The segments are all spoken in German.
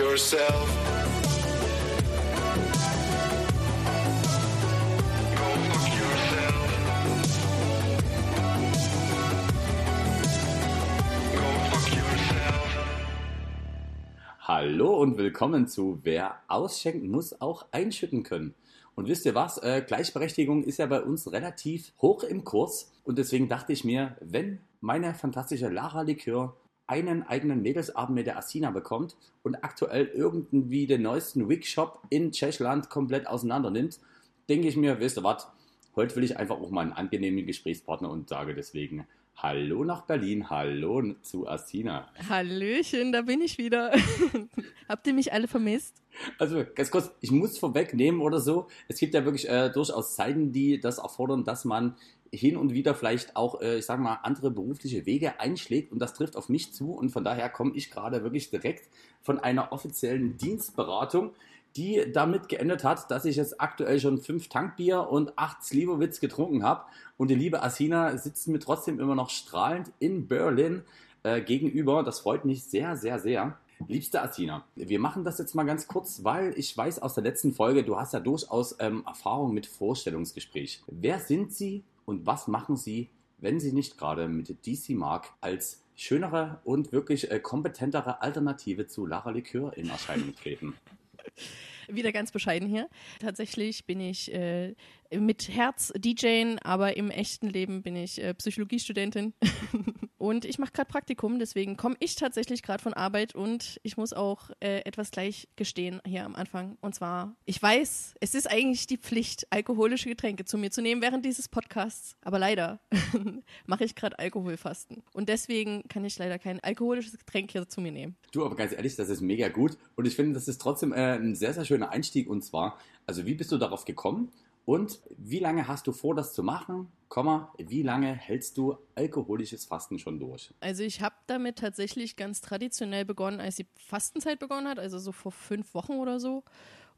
yourself. Hallo und willkommen zu Wer ausschenken muss, auch einschütten können. Und wisst ihr was? Äh, Gleichberechtigung ist ja bei uns relativ hoch im Kurs. Und deswegen dachte ich mir, wenn meine fantastische Lara Likör einen eigenen Mädelsabend mit der Asina bekommt und aktuell irgendwie den neuesten Wig-Shop in Tschechland komplett auseinander nimmt, denke ich mir, wisst ihr was? Heute will ich einfach auch mal einen angenehmen Gesprächspartner und sage deswegen Hallo nach Berlin, hallo zu Asina. Hallöchen, da bin ich wieder. Habt ihr mich alle vermisst? Also ganz kurz, ich muss vorwegnehmen oder so. Es gibt ja wirklich äh, durchaus Zeiten, die das erfordern, dass man hin und wieder vielleicht auch, äh, ich sage mal, andere berufliche Wege einschlägt und das trifft auf mich zu und von daher komme ich gerade wirklich direkt von einer offiziellen Dienstberatung, die damit geendet hat, dass ich jetzt aktuell schon fünf Tankbier und acht Slivovitz getrunken habe und die liebe Asina sitzt mir trotzdem immer noch strahlend in Berlin äh, gegenüber. Das freut mich sehr, sehr, sehr. Liebste Asina, wir machen das jetzt mal ganz kurz, weil ich weiß aus der letzten Folge, du hast ja durchaus ähm, Erfahrung mit Vorstellungsgespräch. Wer sind Sie und was machen Sie, wenn Sie nicht gerade mit DC Mark als schönere und wirklich äh, kompetentere Alternative zu Lara Likör in Erscheinung treten? Wieder ganz bescheiden hier. Tatsächlich bin ich äh, mit Herz DJing, aber im echten Leben bin ich äh, Psychologiestudentin. und ich mache gerade Praktikum, deswegen komme ich tatsächlich gerade von Arbeit und ich muss auch äh, etwas gleich gestehen hier am Anfang. Und zwar, ich weiß, es ist eigentlich die Pflicht, alkoholische Getränke zu mir zu nehmen während dieses Podcasts. Aber leider mache ich gerade Alkoholfasten. Und deswegen kann ich leider kein alkoholisches Getränk hier zu mir nehmen. Du, aber ganz ehrlich, das ist mega gut und ich finde, das ist trotzdem äh, ein sehr, sehr schöner Einstieg und zwar, also wie bist du darauf gekommen und wie lange hast du vor, das zu machen? Komma, wie lange hältst du alkoholisches Fasten schon durch? Also ich habe damit tatsächlich ganz traditionell begonnen, als die Fastenzeit begonnen hat, also so vor fünf Wochen oder so.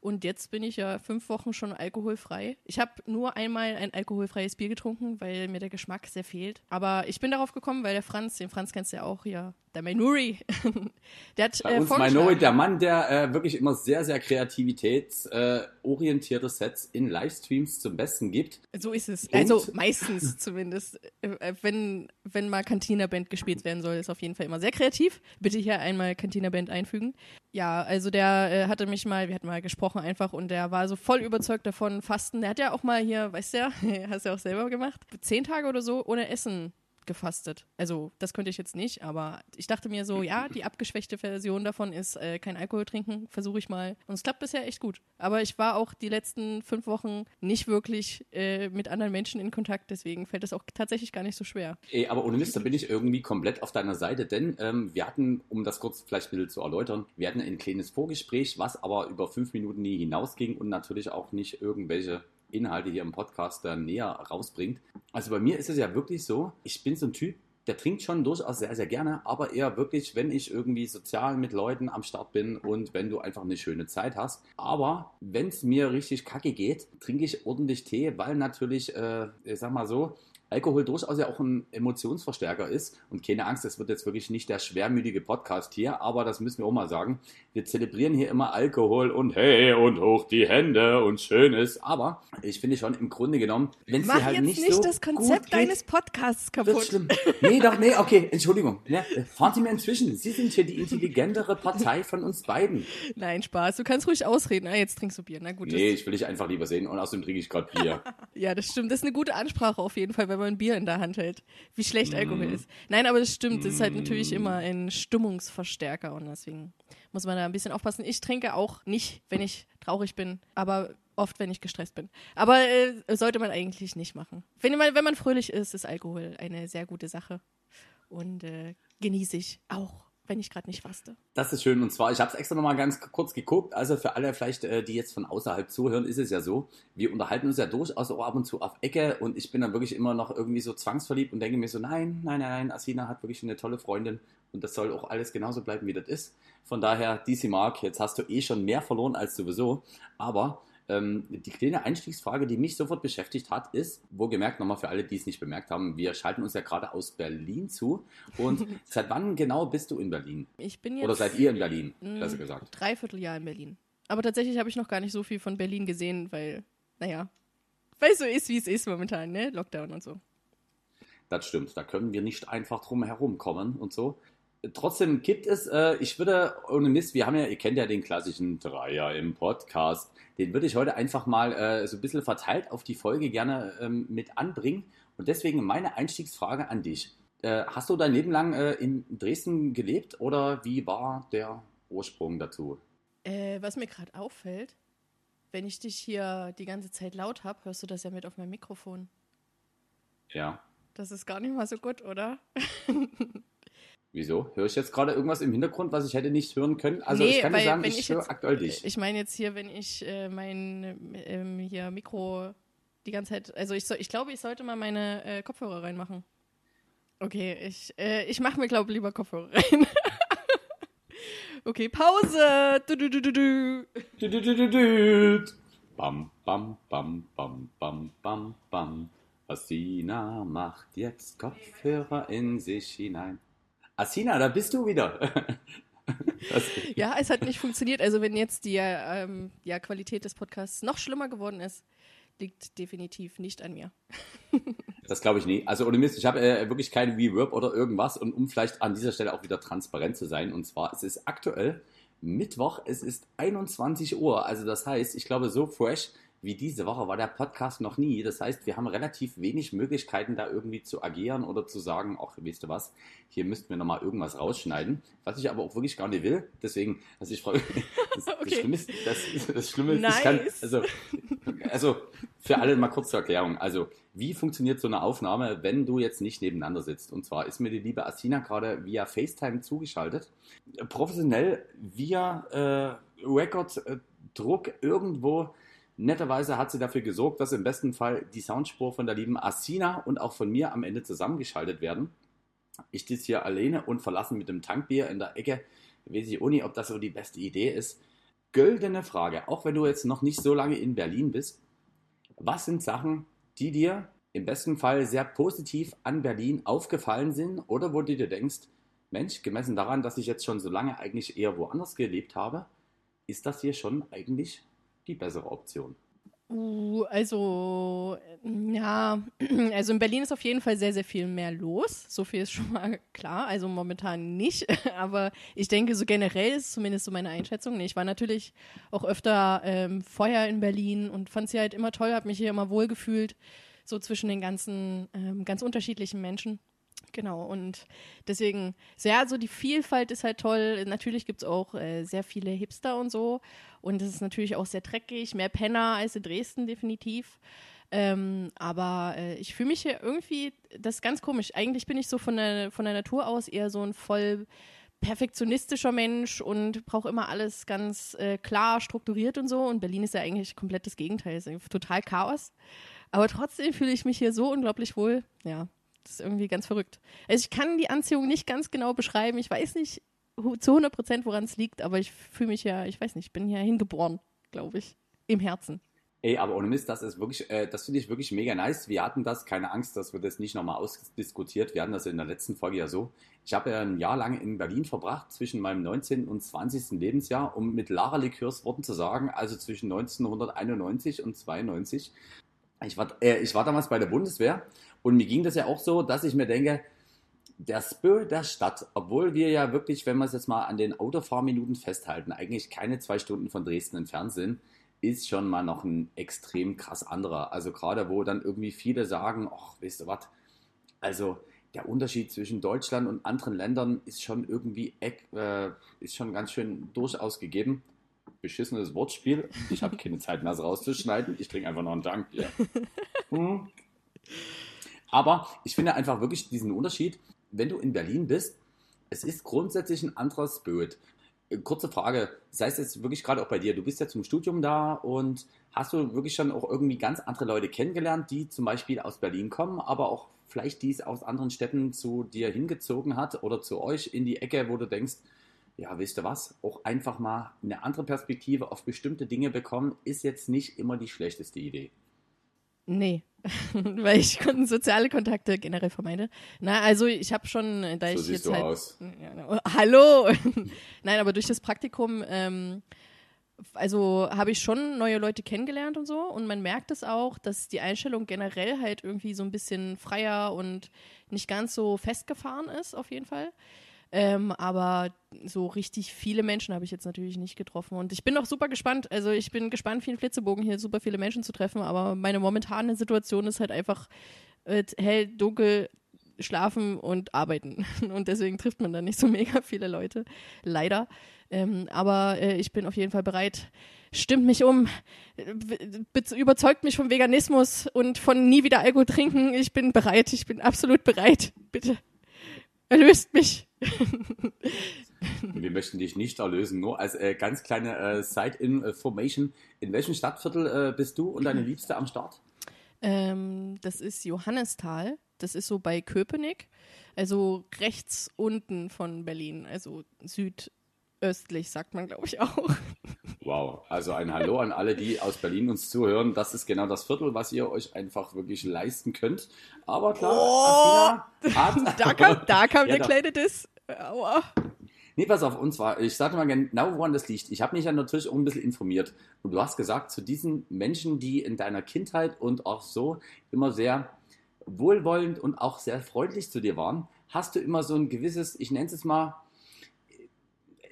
Und jetzt bin ich ja fünf Wochen schon alkoholfrei. Ich habe nur einmal ein alkoholfreies Bier getrunken, weil mir der Geschmack sehr fehlt. Aber ich bin darauf gekommen, weil der Franz, den Franz kennst du ja auch hier, der Mainuri, der hat Bei äh, uns Minori, der Mann, der äh, wirklich immer sehr, sehr kreativitätsorientierte Sets in Livestreams zum Besten gibt. So ist es. Und- Also meistens zumindest. Äh, äh, Wenn, wenn mal Cantina Band gespielt werden soll, ist auf jeden Fall immer sehr kreativ. Bitte hier einmal Cantina Band einfügen. Ja, also der äh, hatte mich mal, wir hatten mal gesprochen einfach und der war so voll überzeugt davon, Fasten. Der hat ja auch mal hier, weißt du ja, hast du ja auch selber gemacht, zehn Tage oder so ohne Essen gefastet. Also das könnte ich jetzt nicht, aber ich dachte mir so, ja, die abgeschwächte Version davon ist äh, kein Alkohol trinken, versuche ich mal. Und es klappt bisher echt gut. Aber ich war auch die letzten fünf Wochen nicht wirklich äh, mit anderen Menschen in Kontakt, deswegen fällt es auch tatsächlich gar nicht so schwer. Ey, aber ohne Mist, da bin ich irgendwie komplett auf deiner Seite, denn ähm, wir hatten, um das kurz vielleicht ein bisschen zu erläutern, wir hatten ein kleines Vorgespräch, was aber über fünf Minuten nie hinausging und natürlich auch nicht irgendwelche Inhalte hier im Podcast dann näher rausbringt. Also bei mir ist es ja wirklich so, ich bin so ein Typ, der trinkt schon durchaus sehr, sehr gerne, aber eher wirklich, wenn ich irgendwie sozial mit Leuten am Start bin und wenn du einfach eine schöne Zeit hast. Aber wenn es mir richtig kacke geht, trinke ich ordentlich Tee, weil natürlich, äh, ich sag mal so, Alkohol durchaus ja auch ein Emotionsverstärker ist. Und keine Angst, das wird jetzt wirklich nicht der schwermütige Podcast hier, aber das müssen wir auch mal sagen. Wir zelebrieren hier immer Alkohol und hey und hoch die Hände und schönes. Aber ich finde schon im Grunde genommen, wenn es halt jetzt nicht, nicht so das Konzept geht, deines Podcasts wird kaputt. schlimm. Nee, doch, nee, okay, Entschuldigung. Ja, fahren Sie mir inzwischen. Sie sind hier die intelligentere Partei von uns beiden. Nein, Spaß. Du kannst ruhig ausreden. Ah, jetzt trinkst du Bier. Na gut. Nee, ich will dich einfach lieber sehen und außerdem trinke ich gerade Bier. Ja, das stimmt. Das ist eine gute Ansprache auf jeden Fall, wenn man ein Bier in der Hand hält. Wie schlecht Alkohol Mm. ist. Nein, aber das stimmt. Das ist halt natürlich immer ein Stimmungsverstärker und deswegen muss man da ein bisschen aufpassen. Ich trinke auch nicht, wenn ich traurig bin, aber oft, wenn ich gestresst bin. Aber äh, sollte man eigentlich nicht machen. Wenn man, wenn man fröhlich ist, ist Alkohol eine sehr gute Sache. Und äh, genieße ich auch, wenn ich gerade nicht faste. Das ist schön. Und zwar, ich habe es extra nochmal ganz kurz geguckt. Also für alle vielleicht, äh, die jetzt von außerhalb zuhören, ist es ja so, wir unterhalten uns ja durchaus auch ab und zu auf Ecke und ich bin dann wirklich immer noch irgendwie so zwangsverliebt und denke mir so, nein, nein, nein, nein, Asina hat wirklich eine tolle Freundin und das soll auch alles genauso bleiben, wie das ist. Von daher, DC Mark, jetzt hast du eh schon mehr verloren als sowieso. Aber Ähm, die kleine Einstiegsfrage, die mich sofort beschäftigt hat, ist, wo gemerkt nochmal für alle, die es nicht bemerkt haben, wir schalten uns ja gerade aus Berlin zu. Und seit wann genau bist du in Berlin? Ich bin jetzt Oder seid ihr in Berlin, besser gesagt? Dreivierteljahr in Berlin. Aber tatsächlich habe ich noch gar nicht so viel von Berlin gesehen, weil, naja, weil es so ist, wie es ist momentan, ne? Lockdown und so. Das stimmt, da können wir nicht einfach drum herum kommen und so. Trotzdem gibt es, äh, ich würde, ohne Mist, wir haben ja, ihr kennt ja den klassischen Dreier im Podcast, den würde ich heute einfach mal äh, so ein bisschen verteilt auf die Folge gerne ähm, mit anbringen. Und deswegen meine Einstiegsfrage an dich. Äh, hast du dein Leben lang äh, in Dresden gelebt oder wie war der Ursprung dazu? Äh, was mir gerade auffällt, wenn ich dich hier die ganze Zeit laut habe, hörst du das ja mit auf meinem Mikrofon. Ja. Das ist gar nicht mal so gut, oder? Wieso? Höre ich jetzt gerade irgendwas im Hintergrund, was ich hätte nicht hören können? Also Nee, ich kann dir weil sagen, wenn ich, ich höre aktuell dich. Ich meine jetzt hier, wenn ich äh, mein ähm, hier Mikro die ganze Zeit, also ich, soll, ich glaube, ich sollte mal meine äh, Kopfhörer reinmachen. Okay, ich, äh, ich mache mir, glaube ich, lieber Kopfhörer rein. okay, Pause. Du, du, du, du, du. Du, du, du, du, du. Bam, bam, bam, bam, bam, bam, bam. Asina macht jetzt Kopfhörer in sich hinein. Asina, da bist du wieder. Ja, es hat nicht funktioniert. Also wenn jetzt die ähm, ja, Qualität des Podcasts noch schlimmer geworden ist, liegt definitiv nicht an mir. das glaube ich nie. Also ohne Mist, ich habe äh, wirklich kein Reverb oder irgendwas. Und um vielleicht an dieser Stelle auch wieder transparent zu sein, und zwar, es ist aktuell Mittwoch, es ist 21 Uhr. Also das heißt, ich glaube, so fresh wie diese Woche war der Podcast noch nie. Das heißt, wir haben relativ wenig Möglichkeiten, da irgendwie zu agieren oder zu sagen, ach, weißt du was, hier müssten wir nochmal irgendwas rausschneiden. Was ich aber auch wirklich gar nicht will. Deswegen, also ich freue mich. Das, das Okay. Schlimme ist, das, das Schlimme ist, ich kann, Nice. also, also für alle mal kurz zur Erklärung. Also, wie funktioniert so eine Aufnahme, wenn du jetzt nicht nebeneinander sitzt? Und zwar ist mir die liebe Asina gerade via FaceTime zugeschaltet. Professionell via äh, Record-Druck irgendwo. Netterweise hat sie dafür gesorgt, dass im besten Fall die Soundspur von der lieben Asina und auch von mir am Ende zusammengeschaltet werden. Ich sitze hier alleine und verlassen mit dem Tankbier in der Ecke. Weiß ich auch nicht, ob das so die beste Idee ist. Güldene Frage, auch wenn du jetzt noch nicht so lange in Berlin bist. Was sind Sachen, die dir im besten Fall sehr positiv an Berlin aufgefallen sind oder wo du dir denkst, Mensch, gemessen daran, dass ich jetzt schon so lange eigentlich eher woanders gelebt habe, ist das hier schon eigentlich die bessere Option? Uh, also, äh, ja, also in Berlin ist auf jeden Fall sehr, sehr viel mehr los. So viel ist schon mal klar. Also momentan nicht. Aber ich denke, so generell ist zumindest so meine Einschätzung. Ich war natürlich auch öfter ähm, vorher in Berlin und fand sie halt immer toll, habe mich hier immer wohl gefühlt, so zwischen den ganzen, ähm, ganz unterschiedlichen Menschen. Genau, und deswegen, so, ja, so die Vielfalt ist halt toll. Natürlich gibt es auch äh, sehr viele Hipster und so. Und es ist natürlich auch sehr dreckig, mehr Penner als in Dresden definitiv. Ähm, aber äh, ich fühle mich hier irgendwie, das ist ganz komisch. Eigentlich bin ich so von der, von der Natur aus eher so ein voll perfektionistischer Mensch und brauche immer alles ganz äh, klar strukturiert und so. Und Berlin ist ja eigentlich komplett das Gegenteil, ist total Chaos. Aber trotzdem fühle ich mich hier so unglaublich wohl. Ja, das ist irgendwie ganz verrückt. Also ich kann die Anziehung nicht ganz genau beschreiben. Ich weiß nicht zu 100 Prozent, woran es liegt, aber ich fühle mich ja, ich weiß nicht, ich bin hier hingeboren, glaube ich, im Herzen. Ey, aber ohne Mist, das ist wirklich, äh, das finde ich wirklich mega nice. Wir hatten das, keine Angst, dass wir das nicht nochmal ausdiskutiert. Wir hatten das in der letzten Folge ja so. Ich habe ja ein Jahr lang in Berlin verbracht, zwischen meinem 19. und 20. Lebensjahr, um mit Lara Likörs Worten zu sagen, also zwischen 1991 und 92. Ich war, äh, ich war damals bei der Bundeswehr und mir ging das ja auch so, dass ich mir denke, der Spirit der Stadt, obwohl wir ja wirklich, wenn wir es jetzt mal an den Autofahrminuten festhalten, eigentlich keine zwei Stunden von Dresden entfernt sind, ist schon mal noch ein extrem krass anderer. Also gerade wo dann irgendwie viele sagen, ach, weißt du was, also der Unterschied zwischen Deutschland und anderen Ländern ist schon irgendwie, äh, ist schon ganz schön durchaus gegeben. Beschissenes Wortspiel. Ich habe keine Zeit mehr, es rauszuschneiden. Ich trinke einfach noch einen Tank. Ja. Hm. Aber ich finde einfach wirklich diesen Unterschied, wenn du in Berlin bist, es ist grundsätzlich ein anderer Spirit. Äh, Kurze Frage, sei es jetzt wirklich gerade auch bei dir, du bist ja zum Studium da und hast du wirklich schon auch irgendwie ganz andere Leute kennengelernt, die zum Beispiel aus Berlin kommen, aber auch vielleicht die es aus anderen Städten zu dir hingezogen hat oder zu euch in die Ecke, wo du denkst, ja, wisst ihr was, auch einfach mal eine andere Perspektive auf bestimmte Dinge bekommen, ist jetzt nicht immer die schlechteste Idee. Nee, weil ich soziale Kontakte generell vermeide. Na, also ich habe schon, da So ich jetzt halt. aus. Ja, na, hallo! Nein, aber durch das Praktikum, ähm, also habe ich schon neue Leute kennengelernt und so. Und man merkt es auch, dass die Einstellung generell halt irgendwie so ein bisschen freier und nicht ganz so festgefahren ist, auf jeden Fall. Ähm, aber so richtig viele Menschen habe ich jetzt natürlich nicht getroffen. Und ich bin auch super gespannt. Also ich bin gespannt, vielen Flitzebogen hier super viele Menschen zu treffen. Aber meine momentane Situation ist halt einfach äh, hell, dunkel, schlafen und arbeiten. Und deswegen trifft man da nicht so mega viele Leute. Leider. Ähm, aber äh, ich bin auf jeden Fall bereit. Stimmt mich um, äh, be- überzeugt mich vom Veganismus und von nie wieder Alkohol trinken. Ich bin bereit. Ich bin absolut bereit. Bitte erlöst mich. Wir möchten dich nicht erlösen, nur als äh, ganz kleine äh, Side-Information. In welchem Stadtviertel äh, bist du und deine Liebste am Start? Ähm, das ist Johannisthal. Das ist so bei Köpenick. Also rechts unten von Berlin. Also südöstlich, sagt man, glaube ich, auch. Wow, also ein Hallo an alle, die aus Berlin uns zuhören. Das ist genau das Viertel, was ihr euch einfach wirklich leisten könnt. Aber klar, Oh, hat... Da kam, da kam Ja, der kleine Diss. Aua. Nee, pass auf, und zwar, ich sage mal genau, woran das liegt. Ich habe mich ja natürlich auch ein bisschen informiert. Und du hast gesagt, zu diesen Menschen, die in deiner Kindheit und auch so immer sehr wohlwollend und auch sehr freundlich zu dir waren, hast du immer so ein gewisses, ich nenne es jetzt mal,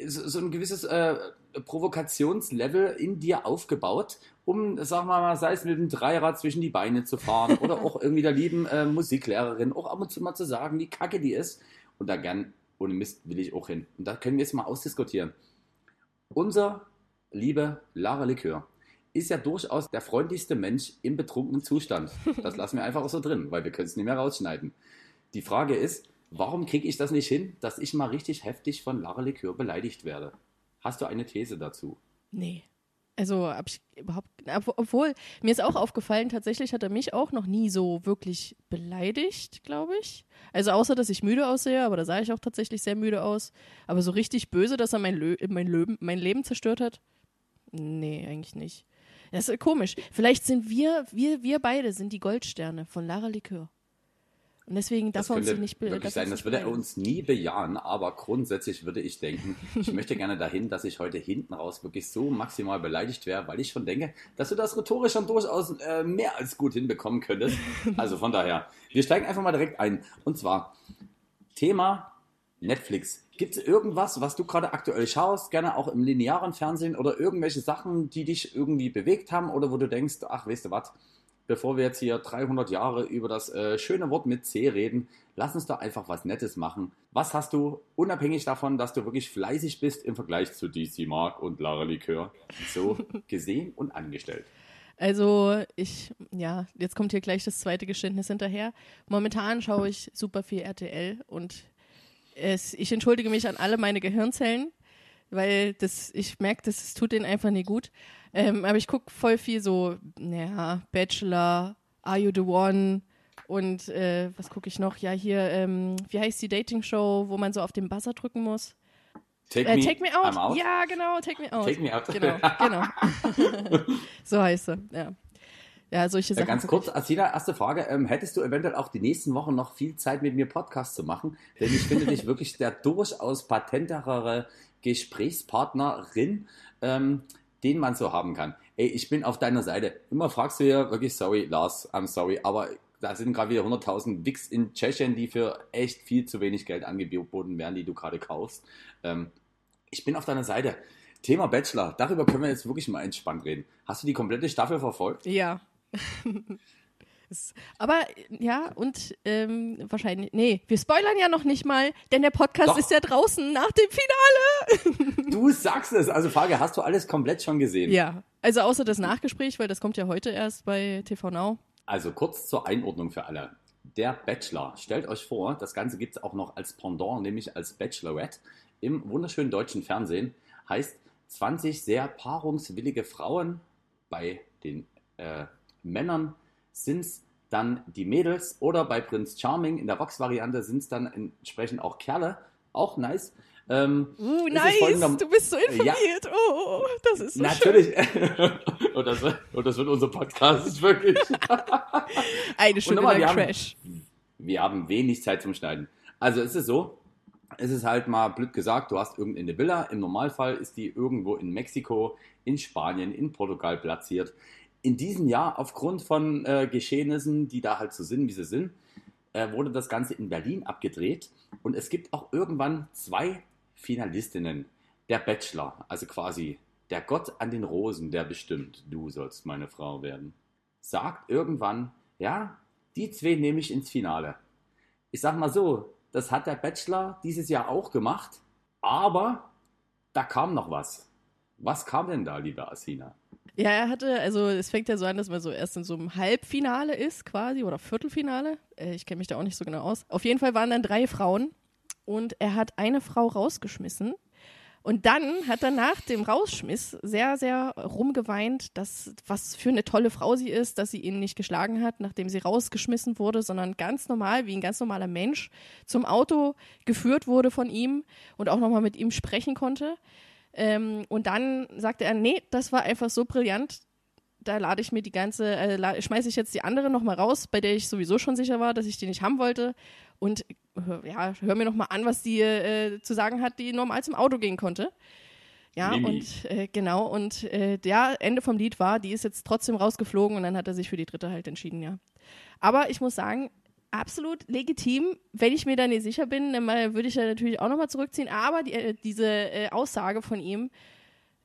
so so ein gewisses äh, Provokationslevel in dir aufgebaut, um, sagen wir mal, sei es mit dem Dreirad zwischen die Beine zu fahren oder auch irgendwie der lieben äh, Musiklehrerin auch ab und zu mal zu sagen, wie kacke die ist. Und da gern, ohne Mist, will ich auch hin. Und da können wir jetzt mal ausdiskutieren. Unser liebe Lara Likör ist ja durchaus der freundlichste Mensch im betrunkenen Zustand. Das lassen wir einfach auch so drin, weil wir können es nicht mehr rausschneiden. Die Frage ist, warum kriege ich das nicht hin, dass ich mal richtig heftig von Lara Likör beleidigt werde? Hast du eine These dazu? Nee. Also, hab ich überhaupt. ob- Obwohl, mir ist auch aufgefallen, tatsächlich hat er mich auch noch nie so wirklich beleidigt, glaube ich. Also, außer, dass ich müde aussehe, aber da sah ich auch tatsächlich sehr müde aus. Aber so richtig böse, dass er mein, Lö mein, Löben, mein Leben zerstört hat? Nee, eigentlich nicht. Das ist komisch. Vielleicht sind wir, wir, wir beide sind die Goldsterne von Lara Likör. Und deswegen darf Das er uns nicht wirklich sein. Das würde er uns nie bejahen, aber grundsätzlich würde ich denken, ich möchte gerne dahin, dass ich heute hinten raus wirklich so maximal beleidigt wäre, weil ich schon denke, dass du das rhetorisch schon durchaus äh, mehr als gut hinbekommen könntest. Also von daher, wir steigen einfach mal direkt ein. Und zwar Thema Netflix. Gibt es irgendwas, was du gerade aktuell schaust, gerne auch im linearen Fernsehen oder irgendwelche Sachen, die dich irgendwie bewegt haben oder wo du denkst, ach, weißt du was, bevor wir jetzt hier 300 Jahre über das äh, schöne Wort mit C reden, lass uns doch einfach was Nettes machen. Was hast du, unabhängig davon, dass du wirklich fleißig bist im Vergleich zu DC Mark und Lara Likör, so gesehen und angestellt? Also ich, ja, jetzt kommt hier gleich das zweite Geständnis hinterher. Momentan schaue ich super viel RTL und es, ich entschuldige mich an alle meine Gehirnzellen, weil das, ich merke, das, das tut denen einfach nicht gut. Ähm, aber ich gucke voll viel so, naja, Bachelor, Are You the One und äh, was gucke ich noch? Ja, hier, ähm, wie heißt die Dating-Show, wo man so auf den Buzzer drücken muss? Take, Äh, take me out. Out. Ja, genau, take me out. Take me out. Genau, genau. so heißt sie, ja. Ja, solche Ja, Sachen. ganz guck kurz, Asina, erste Frage. Ähm, hättest du eventuell auch die nächsten Wochen noch viel Zeit mit mir Podcast zu machen? Denn ich finde dich wirklich der durchaus patenterere Gesprächspartnerin, ähm, den man so haben kann. Ey, ich bin auf deiner Seite. Immer fragst du ja wirklich, sorry, Lars, I'm sorry, aber da sind gerade wieder 100.000 Wix in Tschechien, die für echt viel zu wenig Geld angeboten werden, die du gerade kaufst. Ähm, ich bin auf deiner Seite. Thema Bachelor, darüber können wir jetzt wirklich mal entspannt reden. Hast du die komplette Staffel verfolgt? Ja. Es- Aber ja, und ähm, wahrscheinlich, nee, wir spoilern ja noch nicht mal, denn der Podcast Doch. ist ja draußen nach dem Finale. Du sagst es. Also Frage, hast du alles komplett schon gesehen? Ja, also außer das Nachgespräch, weil das kommt ja heute erst bei TV Now. Also kurz zur Einordnung für alle. Der Bachelor, stellt euch vor, das Ganze gibt es auch noch als Pendant, nämlich als Bachelorette im wunderschönen deutschen Fernsehen. Heißt 20 sehr paarungswillige Frauen. Bei den äh, Männern sind es dann die Mädels oder bei Prince Charming in der Vox-Variante sind es dann entsprechend auch Kerle. Auch nice. Ähm, Uh, nice, du bist so Ja. informiert. Oh, das ist so schön. Natürlich. und, das, wird- und das wird unser Podcast wirklich. Eine Stunde nochmal, lang wir haben- Crash. Wir haben wenig Zeit zum Schneiden. Also es ist so, es ist halt mal blöd gesagt, du hast irgendeine Villa. Im Normalfall ist die irgendwo in Mexiko, in Spanien, in Portugal platziert. In diesem Jahr, aufgrund von äh, Geschehnissen, die da halt so sind, wie sie sind, äh, wurde das Ganze in Berlin abgedreht. Und es gibt auch irgendwann zwei Finalistinnen. Der Bachelor, also quasi der Gott an den Rosen, der bestimmt, du sollst meine Frau werden, sagt irgendwann, ja, die zwei nehme ich ins Finale. Ich sag mal so, das hat der Bachelor dieses Jahr auch gemacht, aber da kam noch was. Was kam denn da, liebe Asina? Ja, er hatte, also es fängt ja so an, dass man so erst in so einem Halbfinale ist quasi oder Viertelfinale. Äh, Ich kenne mich da auch nicht so genau aus. Auf jeden Fall waren dann drei Frauen und er hat eine Frau rausgeschmissen. Und dann hat er nach dem Rausschmiss sehr, sehr rumgeweint, dass was für eine tolle Frau sie ist, dass sie ihn nicht geschlagen hat, nachdem sie rausgeschmissen wurde, sondern ganz normal, wie ein ganz normaler Mensch, zum Auto geführt wurde von ihm und auch nochmal mit ihm sprechen konnte. Ähm, und dann sagte er, nee, das war einfach so brillant, da lade ich mir die ganze, äh, schmeiße ich jetzt die andere nochmal raus, bei der ich sowieso schon sicher war, dass ich die nicht haben wollte. Und hör- ja, hör mir nochmal an, was die äh, zu sagen hat, die normal zum Auto gehen konnte. Ja, Mimi. und äh, genau, und äh, ja, Ende vom Lied war, die ist jetzt trotzdem rausgeflogen und dann hat er sich für die dritte halt entschieden, ja. Aber ich muss sagen, absolut legitim. Wenn ich mir da nicht sicher bin, dann würde ich ja natürlich auch nochmal zurückziehen. Aber die, äh, diese äh, Aussage von ihm,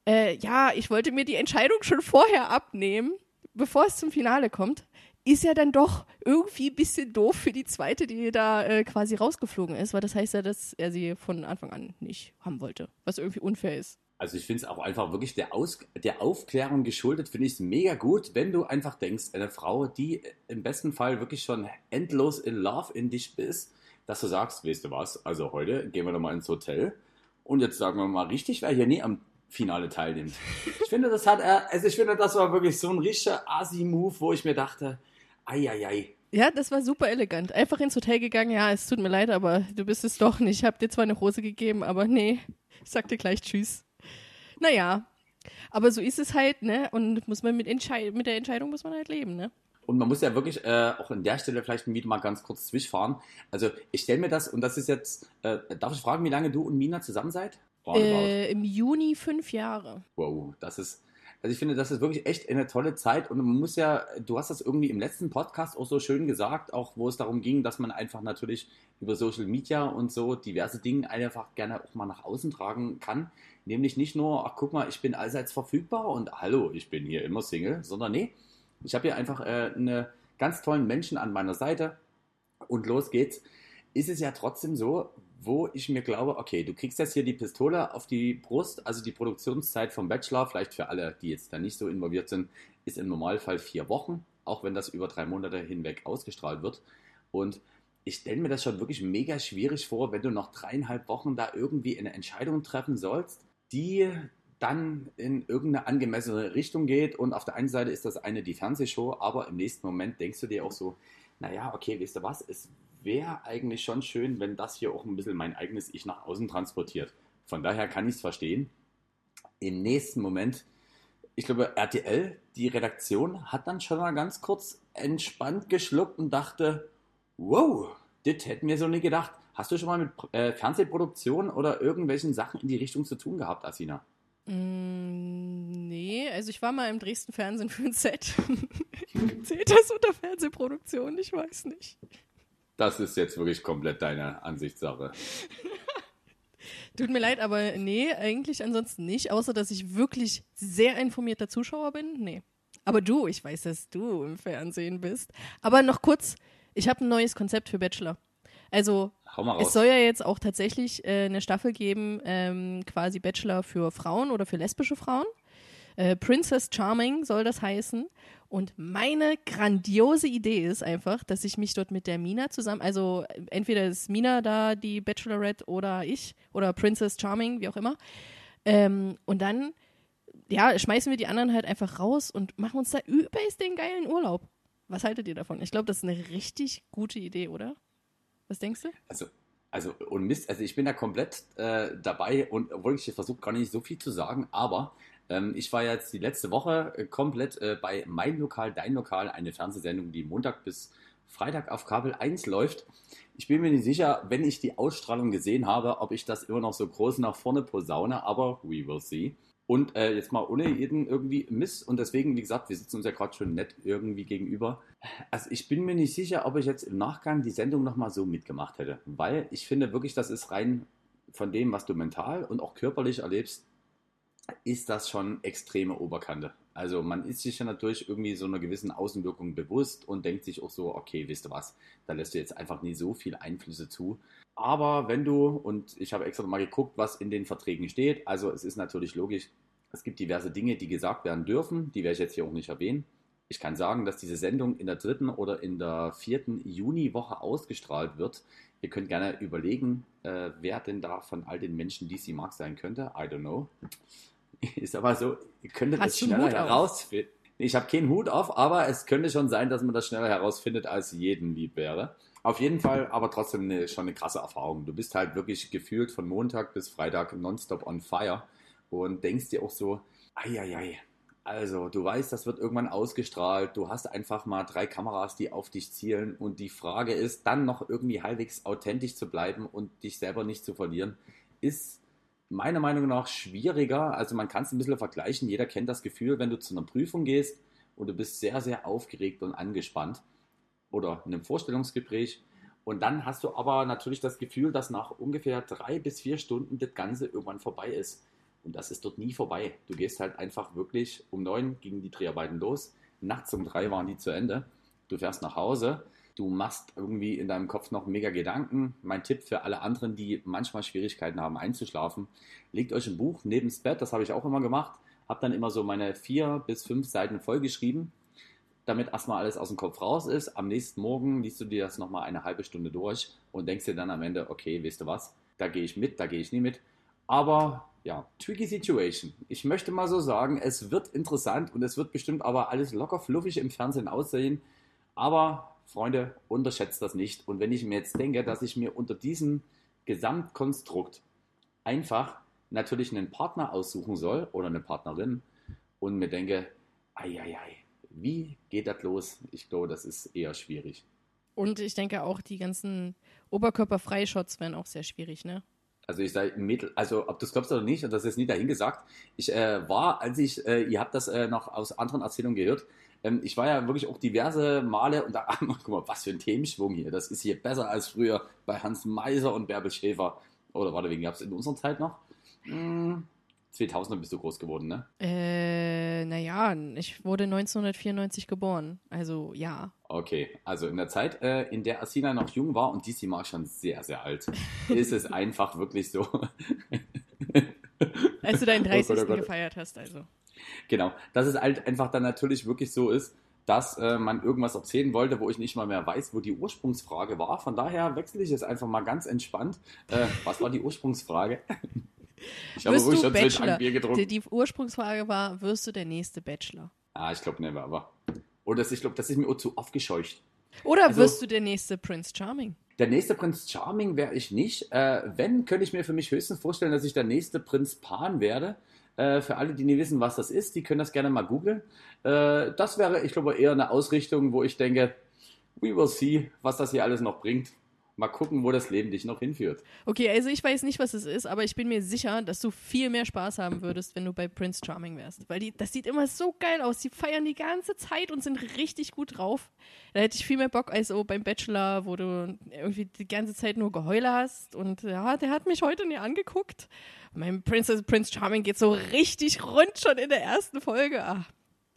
äh, ja, ich wollte mir die Entscheidung schon vorher abnehmen, bevor es zum Finale kommt, ist ja dann doch irgendwie ein bisschen doof für die zweite, die da äh, quasi rausgeflogen ist, weil das heißt ja, dass er sie von Anfang an nicht haben wollte, was irgendwie unfair ist. Also ich finde es auch einfach wirklich der, Aus der Aufklärung geschuldet, finde ich es mega gut, wenn du einfach denkst, eine Frau, die im besten Fall wirklich schon endlos in Love in dich bist, dass du sagst, weißt du was, also heute gehen wir doch mal ins Hotel und jetzt sagen wir mal richtig, wer hier nie am Finale teilnimmt. Ich finde, das hat er, also ich finde, das war wirklich so ein richtiger Asi-Move, wo ich mir dachte, ei, ei, ei. Ja, das war super elegant. Einfach ins Hotel gegangen, ja, es tut mir leid, aber du bist es doch nicht. Ich habe dir zwar eine Hose gegeben, aber nee, ich sag dir gleich Tschüss. Naja, aber so ist es halt, ne? Und muss man mit, Entschei mit der Entscheidung muss man halt leben, ne? Und man muss ja wirklich äh, auch an der Stelle vielleicht wieder mal ganz kurz zwischenfahren. Also ich stelle mir das, und das ist jetzt, äh, darf ich fragen, wie lange du und Mina zusammen seid? Äh, Im Juni fünf Jahre. Wow, das ist, also ich finde, das ist wirklich echt eine tolle Zeit und man muss ja, du hast das irgendwie im letzten Podcast auch so schön gesagt, auch wo es darum ging, dass man einfach natürlich über Social Media und so diverse Dinge einfach gerne auch mal nach außen tragen kann. Nämlich nicht nur, ach guck mal, ich bin allseits verfügbar und hallo, ich bin hier immer Single, sondern nee, ich habe hier einfach äh, eine ganz tollen Menschen an meiner Seite und los geht's. Ist es ja trotzdem so, wo ich mir glaube, okay, du kriegst jetzt hier die Pistole auf die Brust, also die Produktionszeit vom Bachelor, vielleicht für alle, die jetzt da nicht so involviert sind, ist im Normalfall vier Wochen, auch wenn das über drei Monate hinweg ausgestrahlt wird. Und ich stelle mir das schon wirklich mega schwierig vor, wenn du noch dreieinhalb Wochen da irgendwie eine Entscheidung treffen sollst, die dann in irgendeine angemessene Richtung geht. Und auf der einen Seite ist das eine die Fernsehshow, aber im nächsten Moment denkst du dir auch so, naja, okay, weißt du was, es wäre eigentlich schon schön, wenn das hier auch ein bisschen mein eigenes Ich nach außen transportiert. Von daher kann ich es verstehen. Im nächsten Moment, ich glaube, RTL, die Redaktion, hat dann schon mal ganz kurz entspannt geschluckt und dachte, wow, das hätten wir so nicht gedacht. Hast du schon mal mit äh, Fernsehproduktion oder irgendwelchen Sachen in die Richtung zu tun gehabt, Asina? Mm, nee, also ich war mal im Dresden Fernsehen für ein Set. Zählt das unter Fernsehproduktion? Ich weiß nicht. Das ist jetzt wirklich komplett deine Ansichtssache. Tut mir leid, aber nee, eigentlich ansonsten nicht, außer dass ich wirklich sehr informierter Zuschauer bin. Nee. Aber du, ich weiß, dass du im Fernsehen bist. Aber noch kurz, ich habe ein neues Konzept für Bachelor. Also, es soll ja jetzt auch tatsächlich äh, eine Staffel geben, ähm, quasi Bachelor für Frauen oder für lesbische Frauen. Äh, Princess Charming soll das heißen. Und meine grandiose Idee ist einfach, dass ich mich dort mit der Mina zusammen, also äh, entweder ist Mina da die Bachelorette oder ich oder Princess Charming, wie auch immer. Ähm, und dann, ja, schmeißen wir die anderen halt einfach raus und machen uns da übelst den geilen Urlaub. Was haltet ihr davon? Ich glaube, das ist eine richtig gute Idee, oder? Was denkst du? Also, Also, und Mist, also ich bin da komplett äh, dabei und wirklich versucht gar nicht so viel zu sagen, aber ähm, ich war jetzt die letzte Woche äh, komplett äh, bei Mein Lokal, Dein Lokal, eine Fernsehsendung, die Montag bis Freitag auf Kabel 1 läuft. Ich bin mir nicht sicher, wenn ich die Ausstrahlung gesehen habe, ob ich das immer noch so groß nach vorne posaune, aber we will see. Und äh, jetzt mal ohne jeden irgendwie Miss. Und deswegen, wie gesagt, wir sitzen uns ja gerade schon nett irgendwie gegenüber. Also ich bin mir nicht sicher, ob ich jetzt im Nachgang die Sendung nochmal so mitgemacht hätte. Weil ich finde wirklich, das ist rein von dem, was du mental und auch körperlich erlebst, ist das schon extreme Oberkante. Also man ist sich ja natürlich irgendwie so einer gewissen Außenwirkung bewusst und denkt sich auch so, okay, wisst du was, da lässt du jetzt einfach nie so viel Einflüsse zu. Aber wenn du, und ich habe extra mal geguckt, was in den Verträgen steht, also es ist natürlich logisch, es gibt diverse Dinge, die gesagt werden dürfen, die werde ich jetzt hier auch nicht erwähnen. Ich kann sagen, dass diese Sendung in der dritten oder in der vierten Juniwoche ausgestrahlt wird. Ihr könnt gerne überlegen, äh, wer denn da von all den Menschen DC mag sein könnte. I don't know. Ist aber so, ihr könntet Hast einen schneller herausfinden. Ich habe keinen Hut auf, aber es könnte schon sein, dass man das schneller herausfindet, als jedem lieb wäre. Auf jeden Fall, aber trotzdem eine, schon eine krasse Erfahrung. Du bist halt wirklich gefühlt von Montag bis Freitag nonstop on fire und denkst dir auch so, eieiei, also du weißt, das wird irgendwann ausgestrahlt, du hast einfach mal drei Kameras, die auf dich zielen und die Frage ist, dann noch irgendwie halbwegs authentisch zu bleiben und dich selber nicht zu verlieren, ist meiner Meinung nach schwieriger. Also man kann es ein bisschen vergleichen. Jeder kennt das Gefühl, wenn du zu einer Prüfung gehst und du bist sehr, sehr aufgeregt und angespannt oder in einem Vorstellungsgespräch. Und dann hast du aber natürlich das Gefühl, dass nach ungefähr drei bis vier Stunden das Ganze irgendwann vorbei ist. Und das ist dort nie vorbei. Du gehst halt einfach wirklich um neun gingen die Dreharbeiten los. Nachts um drei waren die zu Ende. Du fährst nach Hause. Du machst irgendwie in deinem Kopf noch mega Gedanken. Mein Tipp für alle anderen, die manchmal Schwierigkeiten haben einzuschlafen, legt euch ein Buch neben das Bett. Das habe ich auch immer gemacht. Habe dann immer so meine vier bis fünf Seiten vollgeschrieben, damit erstmal alles aus dem Kopf raus ist. Am nächsten Morgen liest du dir das nochmal eine halbe Stunde durch und denkst dir dann am Ende, okay, weißt du was, da gehe ich mit, da gehe ich nie mit. Aber ja, tricky situation. Ich möchte mal so sagen, es wird interessant und es wird bestimmt aber alles locker fluffig im Fernsehen aussehen. Aber Freunde, unterschätzt das nicht. Und wenn ich mir jetzt denke, dass ich mir unter diesem Gesamtkonstrukt einfach natürlich einen Partner aussuchen soll oder eine Partnerin und mir denke, ei, wie geht das los? Ich glaube, das ist eher schwierig. Und ich denke auch, die ganzen Oberkörperfreishots wären auch sehr schwierig, ne? Also ich sage Mädel, also ob du es glaubst oder nicht, und das ist nie dahingesagt. Ich äh, war, als ich, äh, ihr habt das äh, noch aus anderen Erzählungen gehört, ähm, ich war ja wirklich auch diverse Male und da, guck mal, was für ein Themenschwung hier. Das ist hier besser als früher bei Hans Meiser und Bärbel Schäfer. Oder warte, wen gab es in unserer Zeit noch? Hm, 2000er bist du groß geworden, ne? Äh, naja, ich wurde 1994 geboren. Also ja. Okay, also in der Zeit, äh, in der Asina noch jung war und DC Mark schon sehr, sehr alt, ist es einfach wirklich so. Als du deinen Oh 30. Gott, oh Gott. gefeiert hast, also. Genau, dass es halt einfach dann natürlich wirklich so ist, dass äh, man irgendwas erzählen wollte, wo ich nicht mal mehr weiß, wo die Ursprungsfrage war. Von daher wechsle ich es einfach mal ganz entspannt. Äh, was war die Ursprungsfrage? ich habe ruhig schon Bachelor? ein Bier getrunken. Die, die Ursprungsfrage war, wirst du der nächste Bachelor? Ah, ich glaube never, aber. Oder das, ich glaube, das ist mir auch zu aufgescheucht. Oder Also- wirst du der nächste Prince Charming? Der nächste Prinz Charming wäre ich nicht. Äh, wenn, könnte ich mir für mich höchstens vorstellen, dass ich der nächste Prinz Pan werde. Äh, für alle, die nicht wissen, was das ist, die können das gerne mal googeln. Äh, das wäre, ich glaube, eher eine Ausrichtung, wo ich denke, we will see, was das hier alles noch bringt. Mal gucken, wo das Leben dich noch hinführt. Okay, also ich weiß nicht, was es ist, aber ich bin mir sicher, dass du viel mehr Spaß haben würdest, wenn du bei Prince Charming wärst. Weil die, das sieht immer so geil aus. Die feiern die ganze Zeit und sind richtig gut drauf. Da hätte ich viel mehr Bock als so beim Bachelor, wo du irgendwie die ganze Zeit nur Geheule hast. Und ja, der hat mich heute nie angeguckt. Mein Prince, Prince Charming geht so richtig rund schon in der ersten Folge. Ah.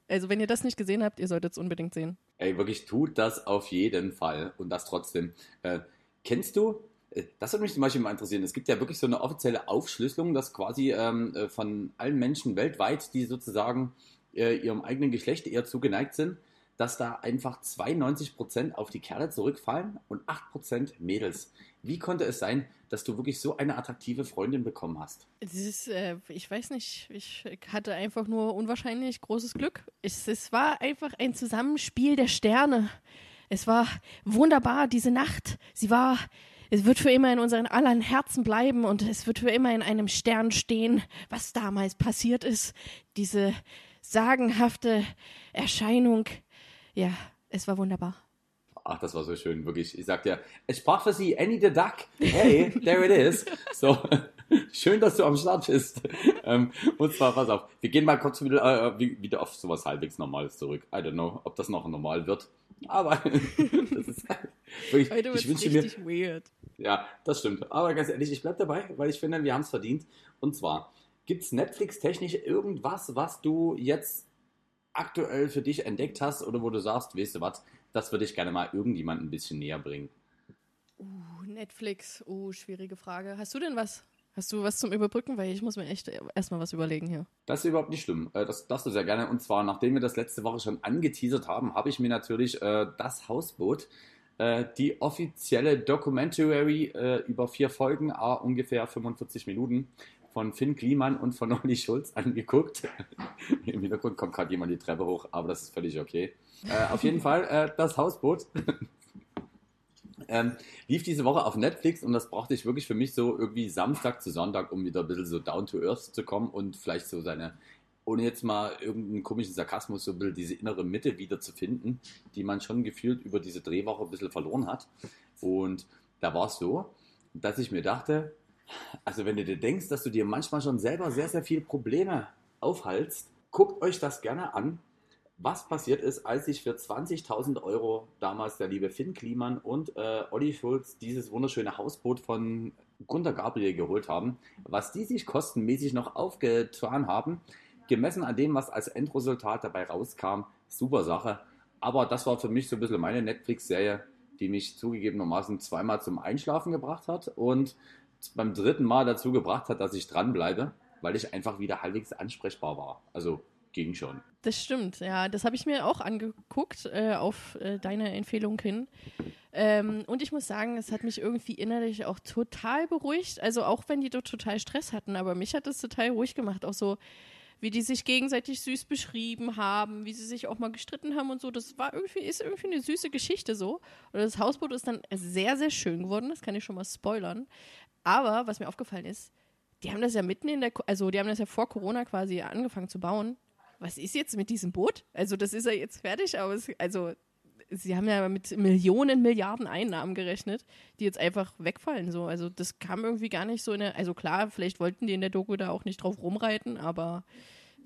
Also wenn ihr das nicht gesehen habt, ihr solltet es unbedingt sehen. Ey, wirklich tut das auf jeden Fall und das trotzdem. Äh, kennst du, äh, das würde mich zum Beispiel mal interessieren, es gibt ja wirklich so eine offizielle Aufschlüsselung, dass quasi ähm, äh, von allen Menschen weltweit, die sozusagen äh, ihrem eigenen Geschlecht eher zugeneigt sind, dass da einfach 92% auf die Kerle zurückfallen und 8% Mädels. Wie konnte es sein, dass du wirklich so eine attraktive Freundin bekommen hast? Es ist, äh, ich weiß nicht, ich hatte einfach nur unwahrscheinlich großes Glück. Es, es war einfach ein Zusammenspiel der Sterne. Es war wunderbar, diese Nacht. Sie war es wird für immer in unseren allen Herzen bleiben und es wird für immer in einem Stern stehen, was damals passiert ist. Diese sagenhafte Erscheinung. Ja, es war wunderbar. Ach, das war so schön, wirklich. Ich sagte ja, es sprach für Sie Annie the Duck. Hey, there it is. So, schön, dass du am Start bist. Ähm, und zwar, pass auf, wir gehen mal kurz wieder, äh, wieder auf sowas halbwegs Normales zurück. I don't know, ob das noch normal wird. Aber das ist wirklich, Heute ich wünsche mir, richtig weird. ja, das stimmt. Aber ganz ehrlich, ich bleib dabei, weil ich finde, wir haben es verdient. Und zwar, gibt es Netflix-technisch irgendwas, was du jetzt aktuell für dich entdeckt hast oder wo du sagst, weißt du was, das würde ich gerne mal irgendjemand ein bisschen näher bringen? Uh, Netflix. Uh, schwierige Frage. Hast du denn was? Hast du was zum Überbrücken? Weil ich muss mir echt erstmal was überlegen hier. Das ist überhaupt nicht schlimm. Äh, Das darfst du sehr gerne. Und zwar, nachdem wir das letzte Woche schon angeteasert haben, habe ich mir natürlich äh, das Hausboot, äh, die offizielle Documentary äh, über vier Folgen, a ungefähr 45 Minuten, von Finn Kliman und von Olli Schulz angeguckt. Im Hintergrund kommt gerade jemand die Treppe hoch, aber das ist völlig okay. Äh, auf jeden Fall äh, das Hausboot. ähm, lief diese Woche auf Netflix und das brauchte ich wirklich für mich so irgendwie Samstag zu Sonntag, um wieder ein bisschen so down to earth zu kommen und vielleicht so seine, ohne jetzt mal irgendeinen komischen Sarkasmus, so ein bisschen diese innere Mitte wieder zu finden, die man schon gefühlt über diese Drehwoche ein bisschen verloren hat. Und da war es so, dass ich mir dachte, also wenn du dir denkst, dass du dir manchmal schon selber sehr, sehr viele Probleme aufhalst, guckt euch das gerne an, was passiert ist, als sich für 20.000 Euro damals der liebe Finn Kliman und äh, Olli Schulz dieses wunderschöne Hausboot von Gunter Gabriel geholt haben, was die sich kostenmäßig noch aufgetan haben, gemessen an dem, was als Endresultat dabei rauskam, super Sache. Aber das war für mich so ein bisschen meine Netflix-Serie, die mich zugegebenermaßen zweimal zum Einschlafen gebracht hat und beim dritten Mal dazu gebracht hat, dass ich dranbleibe, weil ich einfach wieder halbwegs ansprechbar war. Also ging schon. Das stimmt, ja. Das habe ich mir auch angeguckt, äh, auf äh, deine Empfehlung hin. Ähm, und ich muss sagen, es hat mich irgendwie innerlich auch total beruhigt. Also auch wenn die dort total Stress hatten, aber mich hat es total ruhig gemacht. Auch so, wie die sich gegenseitig süß beschrieben haben, wie sie sich auch mal gestritten haben und so. Das war irgendwie, ist irgendwie eine süße Geschichte so. Und das Hausboot ist dann sehr, sehr schön geworden. Das kann ich schon mal spoilern. Aber was mir aufgefallen ist, die haben das ja mitten in der, also die haben das ja vor Corona quasi angefangen zu bauen. Was ist jetzt mit diesem Boot? Also das ist ja jetzt fertig, aber es, also sie haben ja mit Millionen, Milliarden Einnahmen gerechnet, die jetzt einfach wegfallen. So. Also das kam irgendwie gar nicht so in der, also klar, vielleicht wollten die in der Doku da auch nicht drauf rumreiten, aber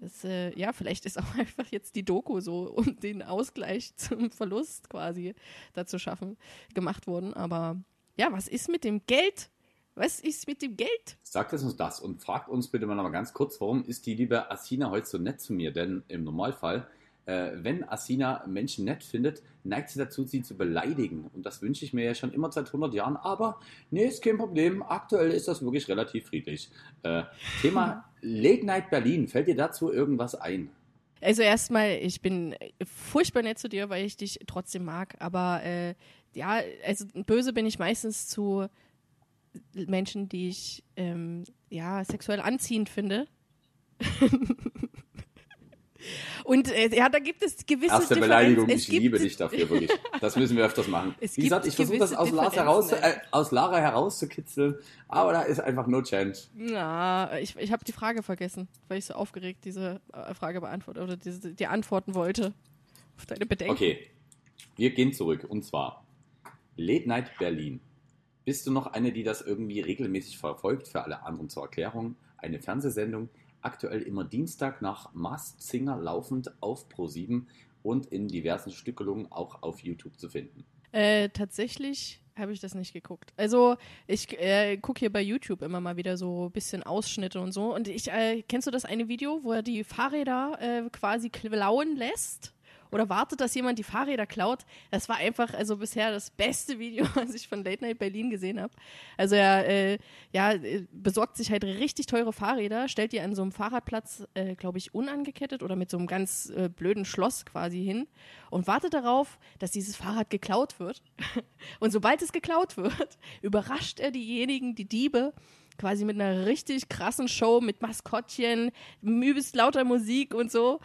das, äh, ja, vielleicht ist auch einfach jetzt die Doku so, um den Ausgleich zum Verlust quasi da zu schaffen, gemacht worden. Aber ja, was ist mit dem Geld? Was ist mit dem Geld? Sagt es uns das und fragt uns bitte mal noch mal ganz kurz, warum ist die liebe Asina heute so nett zu mir? Denn im Normalfall, äh, wenn Asina Menschen nett findet, neigt sie dazu, sie zu beleidigen. Und das wünsche ich mir ja schon immer seit 100 Jahren. Aber nee, ist kein Problem. Aktuell ist das wirklich relativ friedlich. Äh, Thema Late Night Berlin. Fällt dir dazu irgendwas ein? Also erstmal, ich bin furchtbar nett zu dir, weil ich dich trotzdem mag. Aber äh, ja, also böse bin ich meistens zu Menschen, die ich ähm, ja sexuell anziehend finde. Und äh, ja, da gibt es gewisse Erste. Beleidigung, Es ich liebe dich dafür wirklich. Das müssen wir öfters machen. Es Wie gesagt, ich versuche das aus, heraus, äh, aus Lara herauszukitzeln, aber da ist einfach no change. Ja, ich, ich habe die Frage vergessen, weil ich so aufgeregt diese äh, Frage beantwortet oder diese, die antworten wollte auf deine Bedenken. Okay, wir gehen zurück und zwar Late Night Berlin. Bist du noch eine, die das irgendwie regelmäßig verfolgt? Für alle anderen zur Erklärung. Eine Fernsehsendung, aktuell immer Dienstag nach Masked Singer laufend auf Pro7 und in diversen Stückelungen auch auf YouTube zu finden. Äh, tatsächlich habe ich das nicht geguckt. Also ich äh, gucke hier bei YouTube immer mal wieder so ein bisschen Ausschnitte und so. Und ich, äh, kennst du das eine Video, wo er die Fahrräder äh, quasi klauen lässt? Oder wartet, dass jemand die Fahrräder klaut? Das war einfach, also bisher das beste Video, was ich von Late Night Berlin gesehen habe. Also er äh, ja, äh, besorgt sich halt richtig teure Fahrräder, stellt die an so einem Fahrradplatz, äh, glaube ich, unangekettet oder mit so einem ganz äh, blöden Schloss quasi hin und wartet darauf, dass dieses Fahrrad geklaut wird. Und sobald es geklaut wird, überrascht er diejenigen, die Diebe, quasi mit einer richtig krassen Show mit Maskottchen, übelst lauter Musik und so.